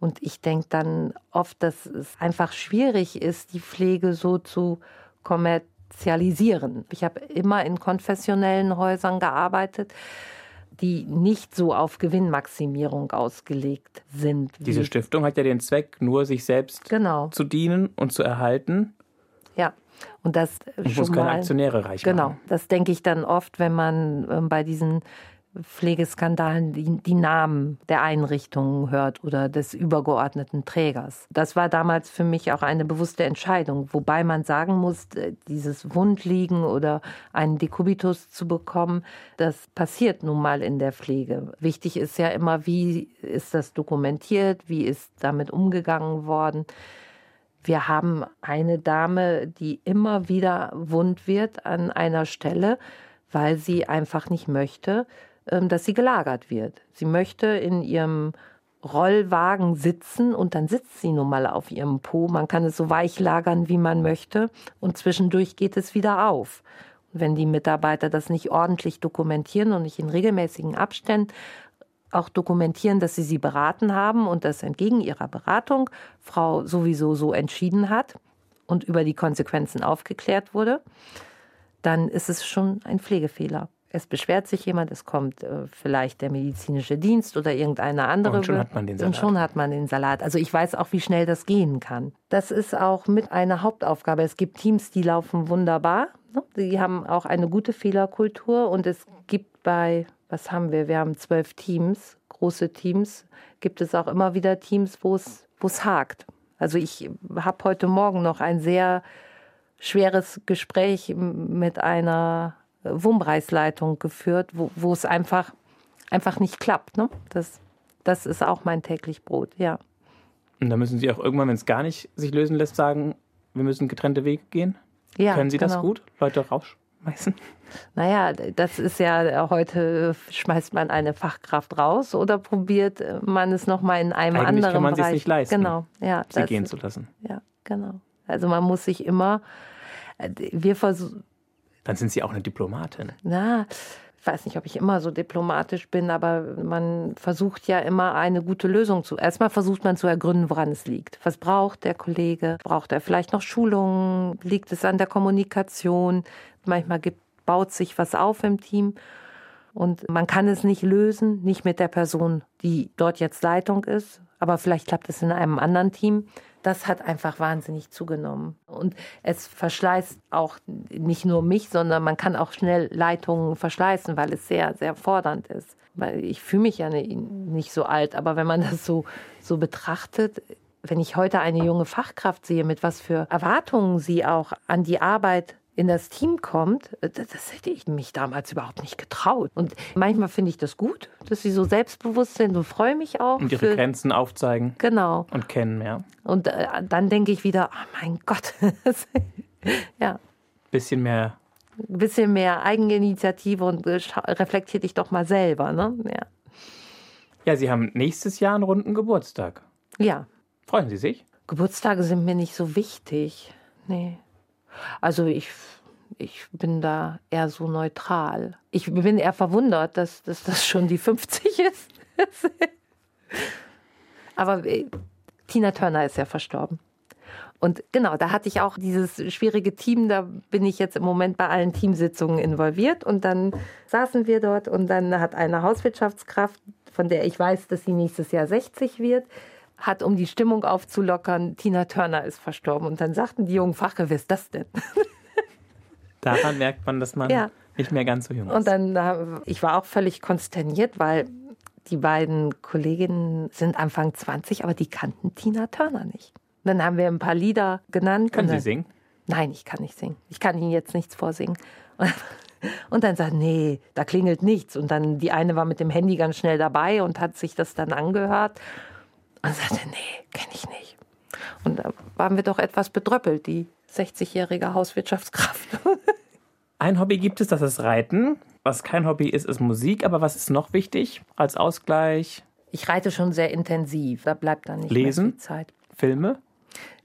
Und ich denke dann oft, dass es einfach schwierig ist, die Pflege so zu kommerzialisieren. Ich habe immer in konfessionellen Häusern gearbeitet die nicht so auf Gewinnmaximierung ausgelegt sind. Diese Stiftung hat ja den Zweck, nur sich selbst genau. zu dienen und zu erhalten. Ja. Und das und muss keine Aktionäre reich Genau, das denke ich dann oft, wenn man ähm, bei diesen Pflegeskandalen die, die, Namen der Einrichtungen hört oder des übergeordneten Trägers. Das war damals für mich auch eine bewusste Entscheidung, wobei man sagen muss, äh, dieses Wundliegen oder einen Dekubitus zu bekommen, das passiert nun mal in der Pflege. Wichtig ist ja immer, wie ist das dokumentiert, wie ist damit umgegangen worden. Wir haben eine Dame, die immer wieder wund wird an einer Stelle, weil sie einfach nicht möchte, dass sie gelagert wird. Sie möchte in ihrem Rollwagen sitzen und dann sitzt sie nun mal auf ihrem Po. Man kann es so weich lagern, wie man möchte und zwischendurch geht es wieder auf. Und wenn die Mitarbeiter das nicht ordentlich dokumentieren und nicht in regelmäßigen Abständen auch dokumentieren, dass sie sie beraten haben und dass entgegen ihrer Beratung Frau sowieso so entschieden hat und über die Konsequenzen aufgeklärt wurde, dann ist es schon ein Pflegefehler. Es beschwert sich jemand, es kommt äh, vielleicht der medizinische Dienst oder irgendeine andere. Und schon hat man den Salat. Und schon hat man den Salat. Also ich weiß auch, wie schnell das gehen kann. Das ist auch mit einer Hauptaufgabe. Es gibt Teams, die laufen wunderbar. Ne? Die haben auch eine gute Fehlerkultur. Und es gibt bei, was haben wir? Wir haben zwölf Teams, große Teams. Gibt es auch immer wieder Teams, wo es, wo es hakt. Also ich habe heute Morgen noch ein sehr schweres Gespräch mit einer Wummreißleitung geführt, wo, wo es einfach, einfach nicht klappt. Ne? Das, das ist auch mein täglich Brot, ja. Und da müssen Sie auch irgendwann, wenn es gar nicht sich lösen lässt, sagen, wir müssen getrennte Wege gehen? Ja, Können Sie genau. das gut? Leute rausschmeißen? Naja, das ist ja, heute schmeißt man eine Fachkraft raus oder probiert man es nochmal in einem Eigentlich anderen kann man Bereich. sich nicht leisten, genau, ja, sie das, gehen zu lassen. Ja, genau. Also man muss sich immer, wir versuchen, dann sind Sie auch eine Diplomatin. Na, ich weiß nicht, ob ich immer so diplomatisch bin, aber man versucht ja immer eine gute Lösung zu. Erstmal versucht man zu ergründen, woran es liegt. Was braucht der Kollege? Braucht er vielleicht noch Schulungen? Liegt es an der Kommunikation? Manchmal gibt, baut sich was auf im Team. Und man kann es nicht lösen, nicht mit der Person, die dort jetzt Leitung ist. aber vielleicht klappt es in einem anderen Team. Das hat einfach wahnsinnig zugenommen. Und es verschleißt auch nicht nur mich, sondern man kann auch schnell Leitungen verschleißen, weil es sehr, sehr fordernd ist. Weil ich fühle mich ja nicht so alt, aber wenn man <laughs> das so, so betrachtet, wenn ich heute eine junge Fachkraft sehe, mit was für Erwartungen sie auch an die Arbeit in das Team kommt, das hätte ich mich damals überhaupt nicht getraut. Und manchmal finde ich das gut, dass sie so selbstbewusst sind und freue mich auch. Und ihre Grenzen aufzeigen. Genau. Und kennen, ja. Und äh, dann denke ich wieder, oh mein Gott. <laughs> ja. Bisschen mehr. Bisschen mehr Eigeninitiative und äh, reflektier dich doch mal selber, ne? Ja. Ja, Sie haben nächstes Jahr einen runden Geburtstag. Ja. Freuen Sie sich? Geburtstage sind mir nicht so wichtig. Nee. Also ich, ich bin da eher so neutral. Ich bin eher verwundert, dass, dass das schon die 50 ist. <laughs> Aber äh, Tina Turner ist ja verstorben. Und genau, da hatte ich auch dieses schwierige Team, da bin ich jetzt im Moment bei allen Teamsitzungen involviert. Und dann saßen wir dort und dann hat eine Hauswirtschaftskraft, von der ich weiß, dass sie nächstes Jahr 60 wird, hat, um die Stimmung aufzulockern, Tina Turner ist verstorben. Und dann sagten die jungen Fache, wer ist das denn? <laughs> Daran merkt man, dass man ja. nicht mehr ganz so jung ist. Und dann, ich war auch völlig konsterniert, weil die beiden Kolleginnen sind Anfang 20, aber die kannten Tina Turner nicht. Und dann haben wir ein paar Lieder genannt. Können Sie singen? Nein, ich kann nicht singen. Ich kann Ihnen jetzt nichts vorsingen. <laughs> Und dann sagt, nee, da klingelt nichts. Und dann die eine war mit dem Handy ganz schnell dabei und hat sich das dann angehört. Und sagte, nee, kenne ich nicht. Und da waren wir doch etwas bedröppelt, die 60-jährige Hauswirtschaftskraft. <laughs> Ein Hobby gibt es, das ist Reiten. Was kein Hobby ist, ist Musik. Aber was ist noch wichtig als Ausgleich? Ich reite schon sehr intensiv. Da bleibt dann nicht Lesen? mehr viel Zeit. Filme?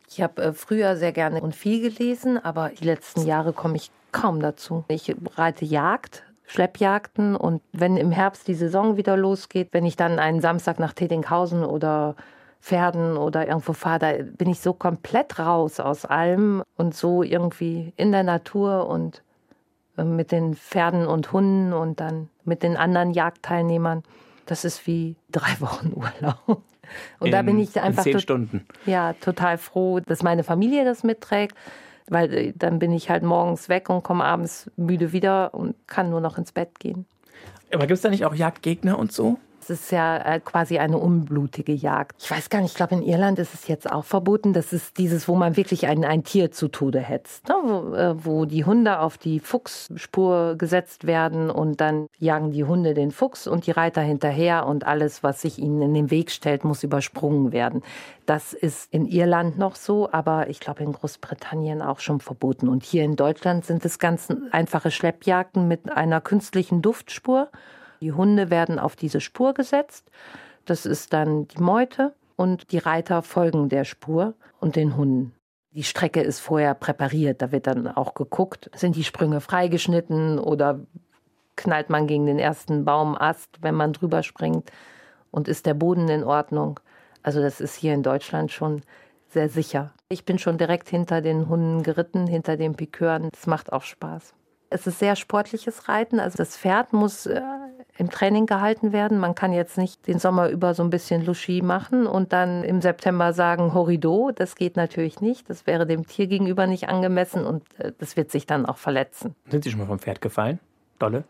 Ich habe äh, früher sehr gerne und viel gelesen, aber die letzten Jahre komme ich kaum dazu. Ich reite Jagd, Schleppjagden und wenn im Herbst die Saison wieder losgeht, wenn ich dann einen Samstag nach Tetinghausen oder Pferden oder irgendwo fahre, da bin ich so komplett raus aus allem und so irgendwie in der Natur und äh, mit den Pferden und Hunden und dann mit den anderen Jagdteilnehmern. Das ist wie drei <laughs> Wochen Urlaub. Und in, da bin ich einfach. In zehn Stunden. Ja, total froh, dass meine Familie das mitträgt weil äh, dann bin ich halt morgens weg und komme abends müde wieder und kann nur noch ins Bett gehen. Aber gibt es da nicht auch Jagdgegner und so? Es ist ja äh, quasi eine unblutige Jagd. Ich weiß gar nicht, ich glaube, in Irland ist es jetzt auch verboten. Das ist dieses, wo man wirklich ein, ein Tier zu Tode hetzt. Ne? Wo, äh, wo die Hunde auf die Fuchsspur gesetzt werden und dann jagen die Hunde den Fuchs und die Reiter hinterher und alles, was sich ihnen in den Weg stellt, muss übersprungen werden. Das ist in Irland noch so, aber ich glaube in Großbritannien auch schon verboten. Und hier in Deutschland sind es ganz einfache Schleppjagden mit einer künstlichen Duftspur. Die Hunde werden auf diese Spur gesetzt. Das ist dann die Meute und die Reiter folgen der Spur und den Hunden. Die Strecke ist vorher präpariert, da wird dann auch geguckt, sind die Sprünge freigeschnitten oder knallt man gegen den ersten Baumast, wenn man drüber springt und ist der Boden in Ordnung. Also das ist hier in Deutschland schon sehr sicher. Ich bin schon direkt hinter den Hunden geritten, hinter den Pikören. Das macht auch Spaß. Es ist sehr sportliches Reiten. Also das Pferd muss äh, im Training gehalten werden. Man kann jetzt nicht den Sommer über so ein bisschen Luschi machen und dann im September sagen Horido. Das geht natürlich nicht. Das wäre dem Tier gegenüber nicht angemessen und äh, das wird sich dann auch verletzen. Sind Sie schon mal vom Pferd gefallen? Dolle?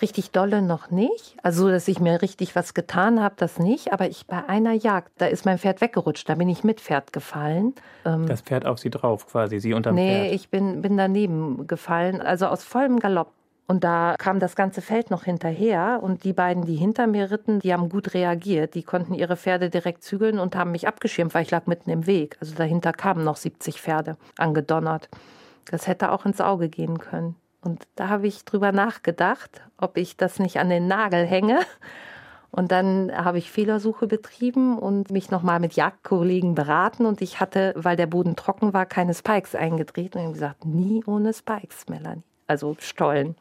Richtig dolle noch nicht. Also, dass ich mir richtig was getan habe, das nicht. Aber ich bei einer Jagd, da ist mein Pferd weggerutscht. Da bin ich mit Pferd gefallen. Ähm, das Pferd auf Sie drauf quasi, Sie unterm nee, Pferd? Nee, ich bin, bin daneben gefallen. Also aus vollem Galopp. Und da kam das ganze Feld noch hinterher und die beiden, die hinter mir ritten, die haben gut reagiert. Die konnten ihre Pferde direkt zügeln und haben mich abgeschirmt, weil ich lag mitten im Weg. Also dahinter kamen noch 70 Pferde angedonnert. Das hätte auch ins Auge gehen können. Und da habe ich drüber nachgedacht, ob ich das nicht an den Nagel hänge. Und dann habe ich Fehlersuche betrieben und mich nochmal mit Jagdkollegen beraten. Und ich hatte, weil der Boden trocken war, keine Spikes eingedreht. Und ich habe gesagt, nie ohne Spikes, Melanie. Also Stollen.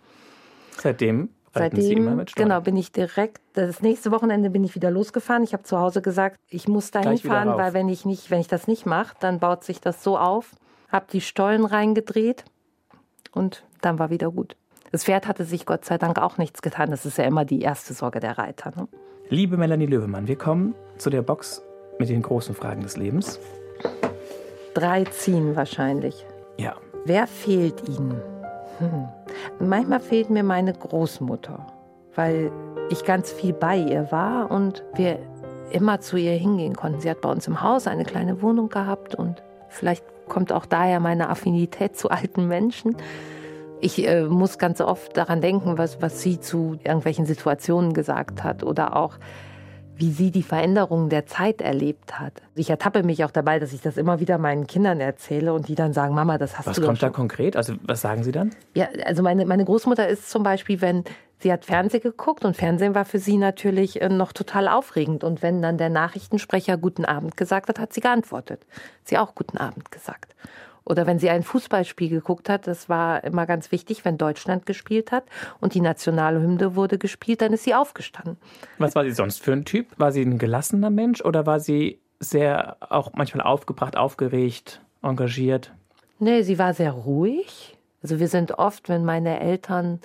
Seitdem Seitdem, genau, bin ich direkt, das nächste Wochenende bin ich wieder losgefahren. Ich habe zu Hause gesagt, ich muss dahin fahren, weil wenn ich nicht, wenn ich das nicht mache, dann baut sich das so auf. Habe die Stollen reingedreht und dann war wieder gut. Das Pferd hatte sich Gott sei Dank auch nichts getan. Das ist ja immer die erste Sorge der Reiter. Ne? Liebe Melanie Löwemann, wir kommen zu der Box mit den großen Fragen des Lebens. Drei ziehen wahrscheinlich. Ja. Wer fehlt Ihnen? Hm. Manchmal fehlt mir meine Großmutter, weil ich ganz viel bei ihr war und wir immer zu ihr hingehen konnten. Sie hat bei uns im Haus eine kleine Wohnung gehabt und vielleicht kommt auch daher meine Affinität zu alten Menschen. Ich äh, muss ganz oft daran denken, was, was sie zu irgendwelchen Situationen gesagt hat oder auch wie sie die Veränderungen der Zeit erlebt hat. Ich ertappe mich auch dabei, dass ich das immer wieder meinen Kindern erzähle und die dann sagen, Mama, das hast was du Was kommt da konkret? Also was sagen Sie dann? Ja, also meine, meine Großmutter ist zum Beispiel, wenn sie hat Fernsehen geguckt und Fernsehen war für sie natürlich äh, noch total aufregend. Und wenn dann der Nachrichtensprecher Guten Abend gesagt hat, hat sie geantwortet. Sie auch Guten Abend gesagt. Oder wenn sie ein Fußballspiel geguckt hat, das war immer ganz wichtig, wenn Deutschland gespielt hat und die Nationalhymne wurde gespielt, dann ist sie aufgestanden. Was war sie sonst für ein Typ? War sie ein gelassener Mensch oder war sie sehr auch manchmal aufgebracht, aufgeregt, engagiert? Nee, sie war sehr ruhig. Also wir sind oft, wenn meine Eltern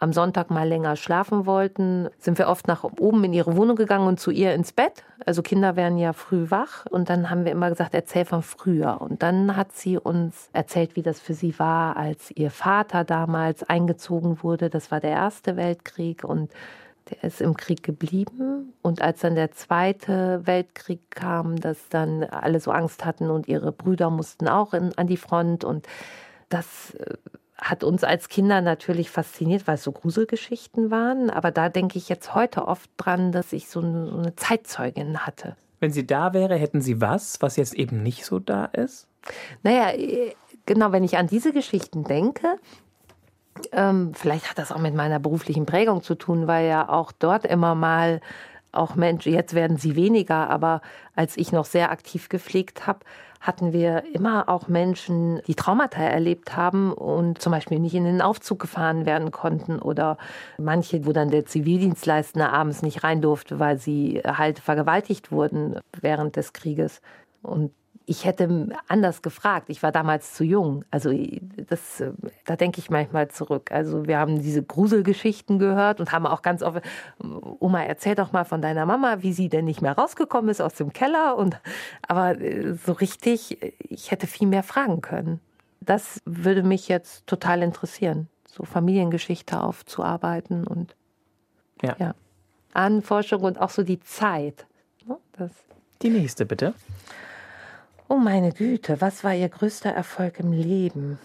am Sonntag mal länger schlafen wollten, sind wir oft nach oben in ihre Wohnung gegangen und zu ihr ins Bett. Also Kinder werden ja früh wach und dann haben wir immer gesagt, erzähl von früher. Und dann hat sie uns erzählt, wie das für sie war, als ihr Vater damals eingezogen wurde. Das war der Erste Weltkrieg und der ist im Krieg geblieben. Und als dann der Zweite Weltkrieg kam, dass dann alle so Angst hatten und ihre Brüder mussten auch in, an die Front und das äh, hat uns als Kinder natürlich fasziniert, weil es so Gruselgeschichten waren. Aber da denke ich jetzt heute oft dran, dass ich so eine, so eine Zeitzeugin hatte. Wenn sie da wäre, hätten sie was, was jetzt eben nicht so da ist? Naja, genau, wenn ich an diese Geschichten denke, ähm, vielleicht hat das auch mit meiner beruflichen Prägung zu tun, weil ja auch dort immer mal auch Menschen, jetzt werden sie weniger, aber als ich noch sehr aktiv gepflegt habe, hatten wir immer auch Menschen, die Traumata erlebt haben und zum Beispiel nicht in den Aufzug gefahren werden konnten oder manche, wo dann der Zivildienstleistende abends nicht rein durfte, weil sie halt vergewaltigt wurden während des Krieges. Und ich hätte anders gefragt. Ich war damals zu jung. Also das, da denke ich manchmal zurück. Also wir haben diese Gruselgeschichten gehört und haben auch ganz oft, Oma, erzähl doch mal von deiner Mama, wie sie denn nicht mehr rausgekommen ist aus dem Keller. Und aber so richtig, ich hätte viel mehr fragen können. Das würde mich jetzt total interessieren, so Familiengeschichte aufzuarbeiten und ja. ja. Anforschung und auch so die Zeit. Ne, das die nächste bitte. Oh meine Güte, was war Ihr größter Erfolg im Leben?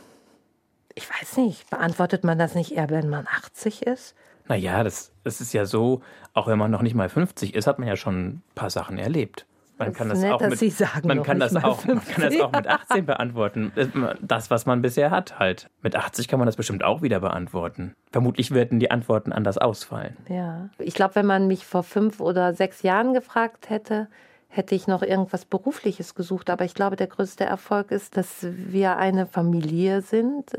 Ich weiß nicht, beantwortet man das nicht eher, wenn man 80 ist? Naja, das, das ist ja so, auch wenn man noch nicht mal 50 ist, hat man ja schon ein paar Sachen erlebt. Man kann das, nett, auch mit, man kann das auch, man kann das auch mit 18 beantworten. Das, was man bisher hat, halt. Mit 80 kann man das bestimmt auch wieder beantworten. Vermutlich würden die Antworten anders ausfallen. Ja. Ich glaube, wenn man mich vor fünf oder sechs Jahren gefragt hätte, hätte ich noch irgendwas Berufliches gesucht. Aber ich glaube, der größte Erfolg ist, dass wir eine Familie sind,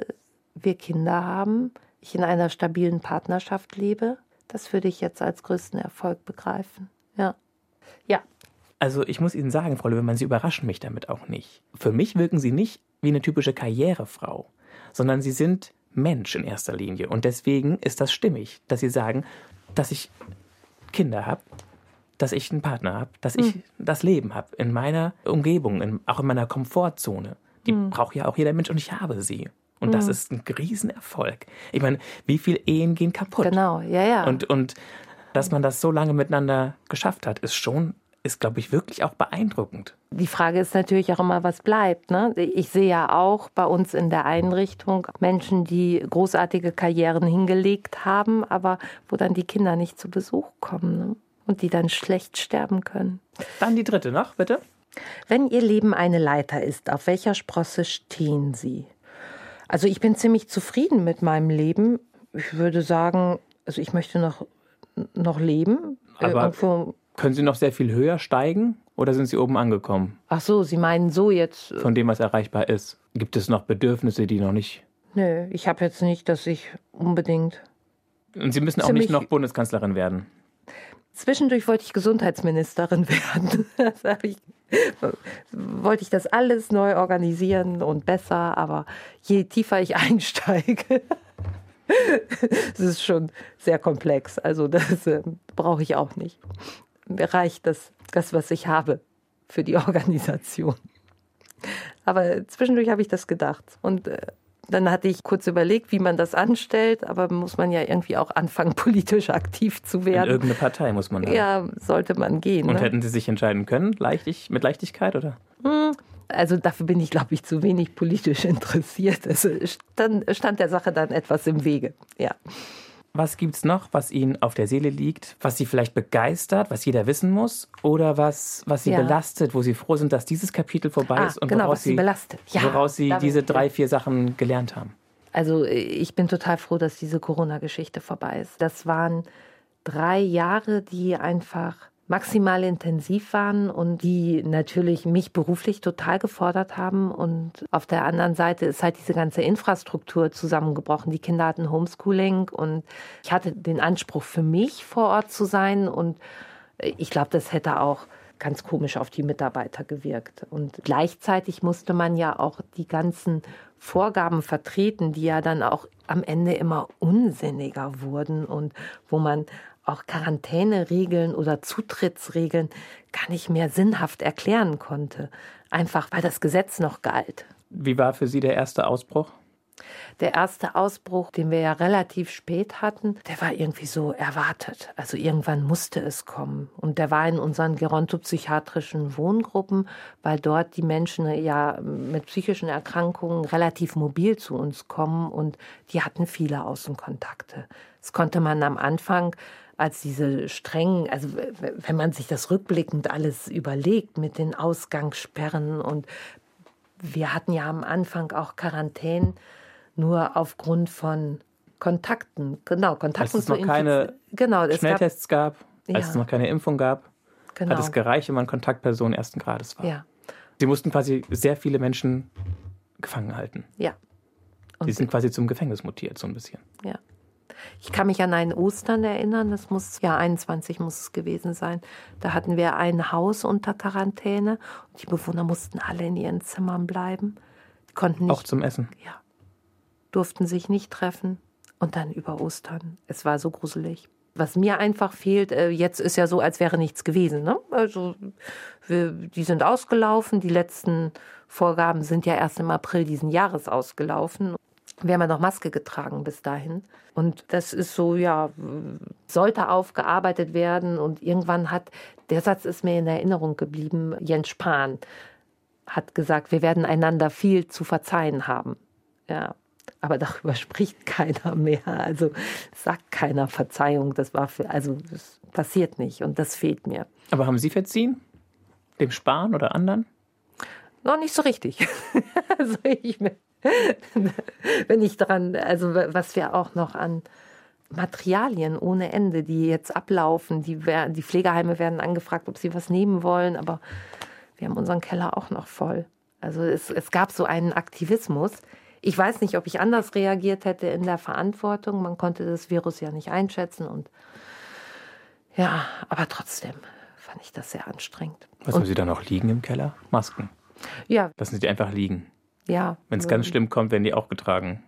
wir Kinder haben, ich in einer stabilen Partnerschaft lebe. Das würde ich jetzt als größten Erfolg begreifen. Ja. Ja. Also ich muss Ihnen sagen, Frau Löwemann, Sie überraschen mich damit auch nicht. Für mich wirken Sie nicht wie eine typische Karrierefrau, sondern Sie sind Mensch in erster Linie. Und deswegen ist das stimmig, dass Sie sagen, dass ich Kinder habe, dass ich einen Partner habe, dass ich mhm. das Leben habe in meiner Umgebung, in, auch in meiner Komfortzone. Die mhm. braucht ja auch jeder Mensch und ich habe sie. Und mhm. das ist ein Riesenerfolg. Ich meine, wie viele Ehen gehen kaputt? Genau, ja, ja. Und, und dass man das so lange miteinander geschafft hat, ist schon, ist, glaube ich, wirklich auch beeindruckend. Die Frage ist natürlich auch immer, was bleibt. Ne? Ich sehe ja auch bei uns in der Einrichtung Menschen, die großartige Karrieren hingelegt haben, aber wo dann die Kinder nicht zu Besuch kommen. Ne? Und die dann schlecht sterben können. Dann die dritte noch, bitte. Wenn Ihr Leben eine Leiter ist, auf welcher Sprosse stehen Sie? Also ich bin ziemlich zufrieden mit meinem Leben. Ich würde sagen, also ich möchte noch, noch leben. Äh, Aber Irgendwo können Sie noch sehr viel höher steigen oder sind Sie oben angekommen? Ach so, Sie meinen so jetzt. Äh, Von dem, was erreichbar ist. Gibt es noch Bedürfnisse, die noch nicht. Nö, ich habe jetzt nicht, dass ich unbedingt. Und Sie müssen auch nicht noch Bundeskanzlerin werden. Zwischendurch wollte ich Gesundheitsministerin <laughs> werden. Ich, wollte ich das alles neu organisieren und besser, aber je tiefer ich <laughs> einsteige, das ist schon sehr komplex. Also das äh, brauche ich auch nicht. Mir reicht das, das, was ich habe. für die <laughs> Organisation. Aber zwischendurch habe ich das gedacht. Und äh, dann hatte ich kurz überlegt, wie man das anstellt, aber muss man ja irgendwie auch anfangen, <laughs> politisch aktiv zu werden. In irgendeine Partei muss man dann. Ja, sollte man gehen. Und ne? hätten Sie sich entscheiden können, leichtig, mit Leichtigkeit, oder? Hm, also dafür bin ich, glaube ich, zu wenig politisch <laughs> interessiert. Also stand, stand der Sache dann etwas im Wege, ja. Was gibt es noch, was Ihnen auf der Seele liegt, was Sie vielleicht begeistert, was jeder wissen muss oder was, was Sie ja. belastet, wo Sie froh sind, dass dieses Kapitel vorbei ah, ist und genau, woraus, Sie, belastet. Ja, woraus Sie diese drei, vier Sachen gelernt haben? Also ich bin total froh, dass diese Corona-Geschichte vorbei ist. Das waren drei Jahre, die einfach maximal intensiv waren und die natürlich mich beruflich total gefordert haben. Und auf der anderen Seite ist halt diese ganze Infrastruktur zusammengebrochen. Die Kinder hatten Homeschooling und ich hatte den Anspruch für mich vor Ort zu sein. Und ich glaube, das hätte auch ganz komisch auf die Mitarbeiter gewirkt. Und gleichzeitig musste man ja auch die ganzen Vorgaben vertreten, die ja dann auch am Ende immer unsinniger wurden und wo man auch Quarantäneregeln oder Zutrittsregeln gar nicht mehr sinnhaft erklären konnte. Einfach weil das Gesetz noch galt. Wie war für Sie der erste Ausbruch? Der erste Ausbruch, den wir ja relativ spät hatten, der war irgendwie so erwartet. Also irgendwann musste es kommen. Und der war in unseren gerontopsychiatrischen Wohngruppen, weil dort die Menschen ja mit psychischen Erkrankungen relativ mobil zu uns kommen und die hatten viele Außenkontakte. Das konnte man am Anfang als diese strengen, also wenn man sich das rückblickend alles überlegt mit den Ausgangssperren und wir hatten ja am Anfang auch Quarantäne nur aufgrund von Kontakten, genau, Kontakten als es noch keine genau, Schnelltests gab, gab als ja. es noch keine Impfung gab, genau. hat es gereicht, wenn man Kontaktperson ersten Grades war. Ja. Sie mussten quasi sehr viele Menschen gefangen halten. Ja. Und Sie sind quasi zum Gefängnis mutiert, so ein bisschen. Ja. Ich kann mich an einen Ostern erinnern, das muss ja 21 muss es gewesen sein. Da hatten wir ein Haus unter Quarantäne und die Bewohner mussten alle in ihren Zimmern bleiben. Die konnten nicht, Auch zum Essen. Ja. Durften sich nicht treffen und dann über Ostern. Es war so gruselig. Was mir einfach fehlt, äh, jetzt ist ja so, als wäre nichts gewesen. Ne? Also wir, die sind ausgelaufen. Die letzten Vorgaben sind ja erst im April diesen Jahres ausgelaufen. Wir haben ja noch Maske getragen bis dahin. Und das ist so, ja, sollte aufgearbeitet werden. Und irgendwann hat, der Satz ist mir in Erinnerung geblieben, Jens Spahn hat gesagt, wir werden einander viel zu verzeihen haben. Ja. Aber darüber <laughs> spricht keiner mehr. Also sagt keiner Verzeihung. Das war für, also das passiert nicht und das fehlt mir. Aber haben Sie verziehen? Dem Spahn oder anderen? Noch nicht so richtig. <laughs> also ich, <laughs> wenn ich daran, also was wir auch noch an Materialien ohne Ende, die jetzt ablaufen, die, die Pflegeheime werden angefragt, ob sie was nehmen wollen, aber wir haben unseren Keller auch noch voll. Also es, es gab so einen Aktivismus. Ich weiß nicht, ob ich anders reagiert hätte in der Verantwortung. Man konnte das Virus ja nicht einschätzen und ja, aber trotzdem fand ich das sehr anstrengend. Was haben Sie da noch liegen im Keller? Masken. Ja. Lassen Sie die einfach liegen. Ja. Wenn es ganz schlimm kommt, werden die auch getragen.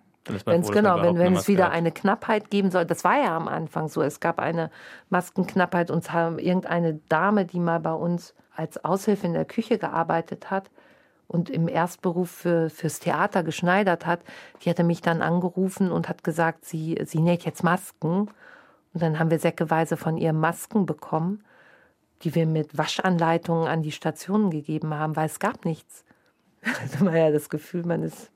Wenn es genau, wenn, wenn es wieder hat. eine Knappheit geben soll, das war ja am Anfang so. Es gab eine Maskenknappheit und haben irgendeine Dame, die mal bei uns als Aushilfe in der Küche gearbeitet hat und im Erstberuf für, fürs Theater geschneidert hat, die hatte mich dann angerufen und hat gesagt, sie, sie näht jetzt Masken. Und dann haben wir säckeweise von ihr Masken bekommen, die wir mit Waschanleitungen an die Stationen gegeben haben, weil es gab nichts <laughs> hatte man ja das Gefühl, man ist,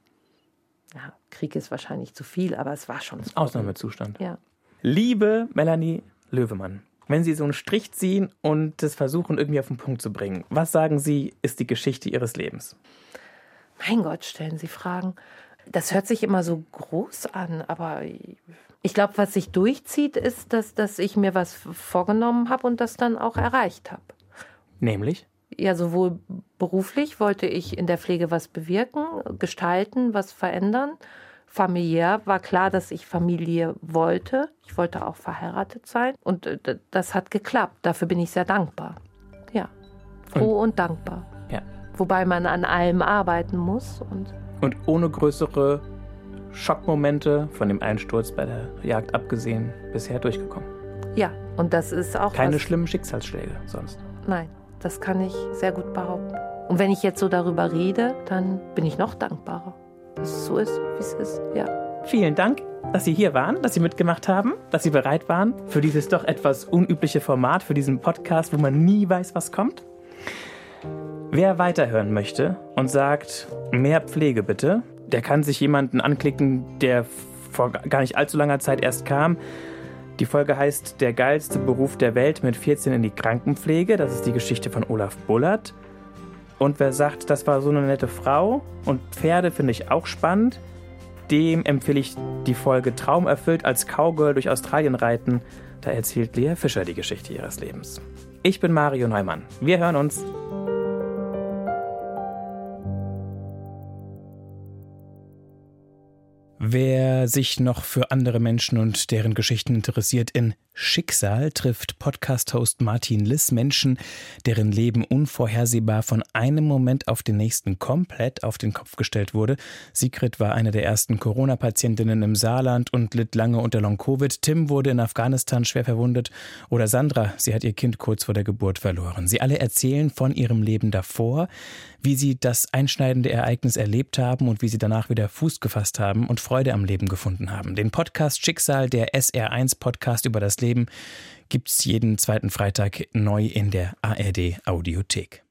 ja, Krieg ist wahrscheinlich zu viel, aber es war schon. Ausnahmezustand. Ja. Liebe Melanie Löwemann, wenn Sie so einen Strich ziehen und das versuchen, irgendwie auf den Punkt zu bringen, was sagen Sie, ist die Geschichte Ihres Lebens? Mein Gott, stellen Sie Fragen. Das hört sich immer so groß an, aber ich glaube, was sich durchzieht, ist, dass, dass ich mir was vorgenommen habe und das dann auch erreicht habe. Nämlich? Ja, sowohl beruflich wollte ich in der Pflege was bewirken, gestalten, was verändern. Familiär war klar, dass ich Familie wollte. Ich wollte auch verheiratet sein. Und äh, das hat geklappt. Dafür bin ich sehr dankbar. Ja. Froh und, und dankbar. Ja. Wobei man an allem arbeiten muss. Und, und ohne größere Schockmomente von dem Einsturz bei der Jagd abgesehen bisher durchgekommen. Ja, und das ist auch. Keine schlimmen Schicksalsschläge sonst. Nein Das kann ich sehr gut behaupten. Und wenn ich jetzt so darüber rede, dann bin ich noch dankbarer, dass es so ist, wie es ist. Ja. Vielen Dank, dass Sie hier waren, dass Sie mitgemacht haben, dass Sie bereit waren für dieses doch etwas unübliche Format, für diesen Podcast, wo man nie weiß, was kommt. Wer weiterhören möchte und sagt, mehr Pflege bitte, der kann sich jemanden anklicken, der vor gar nicht allzu langer Zeit erst kam. Die Folge heißt Der geilste Beruf der Welt mit 14 in die Krankenpflege. Das ist die Geschichte von Olaf Bullert. Und wer sagt, das war so eine nette Frau und Pferde finde ich auch spannend, dem empfehle ich die Folge Traum erfüllt als Cowgirl durch Australien reiten. Da erzählt Lea Fischer die Geschichte ihres Lebens. Ich bin Mario Neumann. Wir hören uns. Wer sich noch für andere Menschen und deren Geschichten interessiert, in Schicksal trifft Podcast-Host Martin Liss Menschen, deren Leben unvorhersehbar von einem Moment auf den nächsten komplett auf den Kopf gestellt wurde. Sigrid war eine der ersten Corona-Patientinnen im Saarland und litt lange unter Long-Covid. Tim wurde in Afghanistan schwer verwundet. Oder Sandra, sie hat ihr Kind kurz vor der Geburt verloren. Sie alle erzählen von ihrem Leben davor, wie sie das einschneidende Ereignis erlebt haben und wie sie danach wieder Fuß gefasst haben und Freude am Leben gefunden haben. Den Podcast Schicksal, der SR1 Podcast über das Leben, gibt's jeden zweiten Freitag neu in der ARD Audiothek.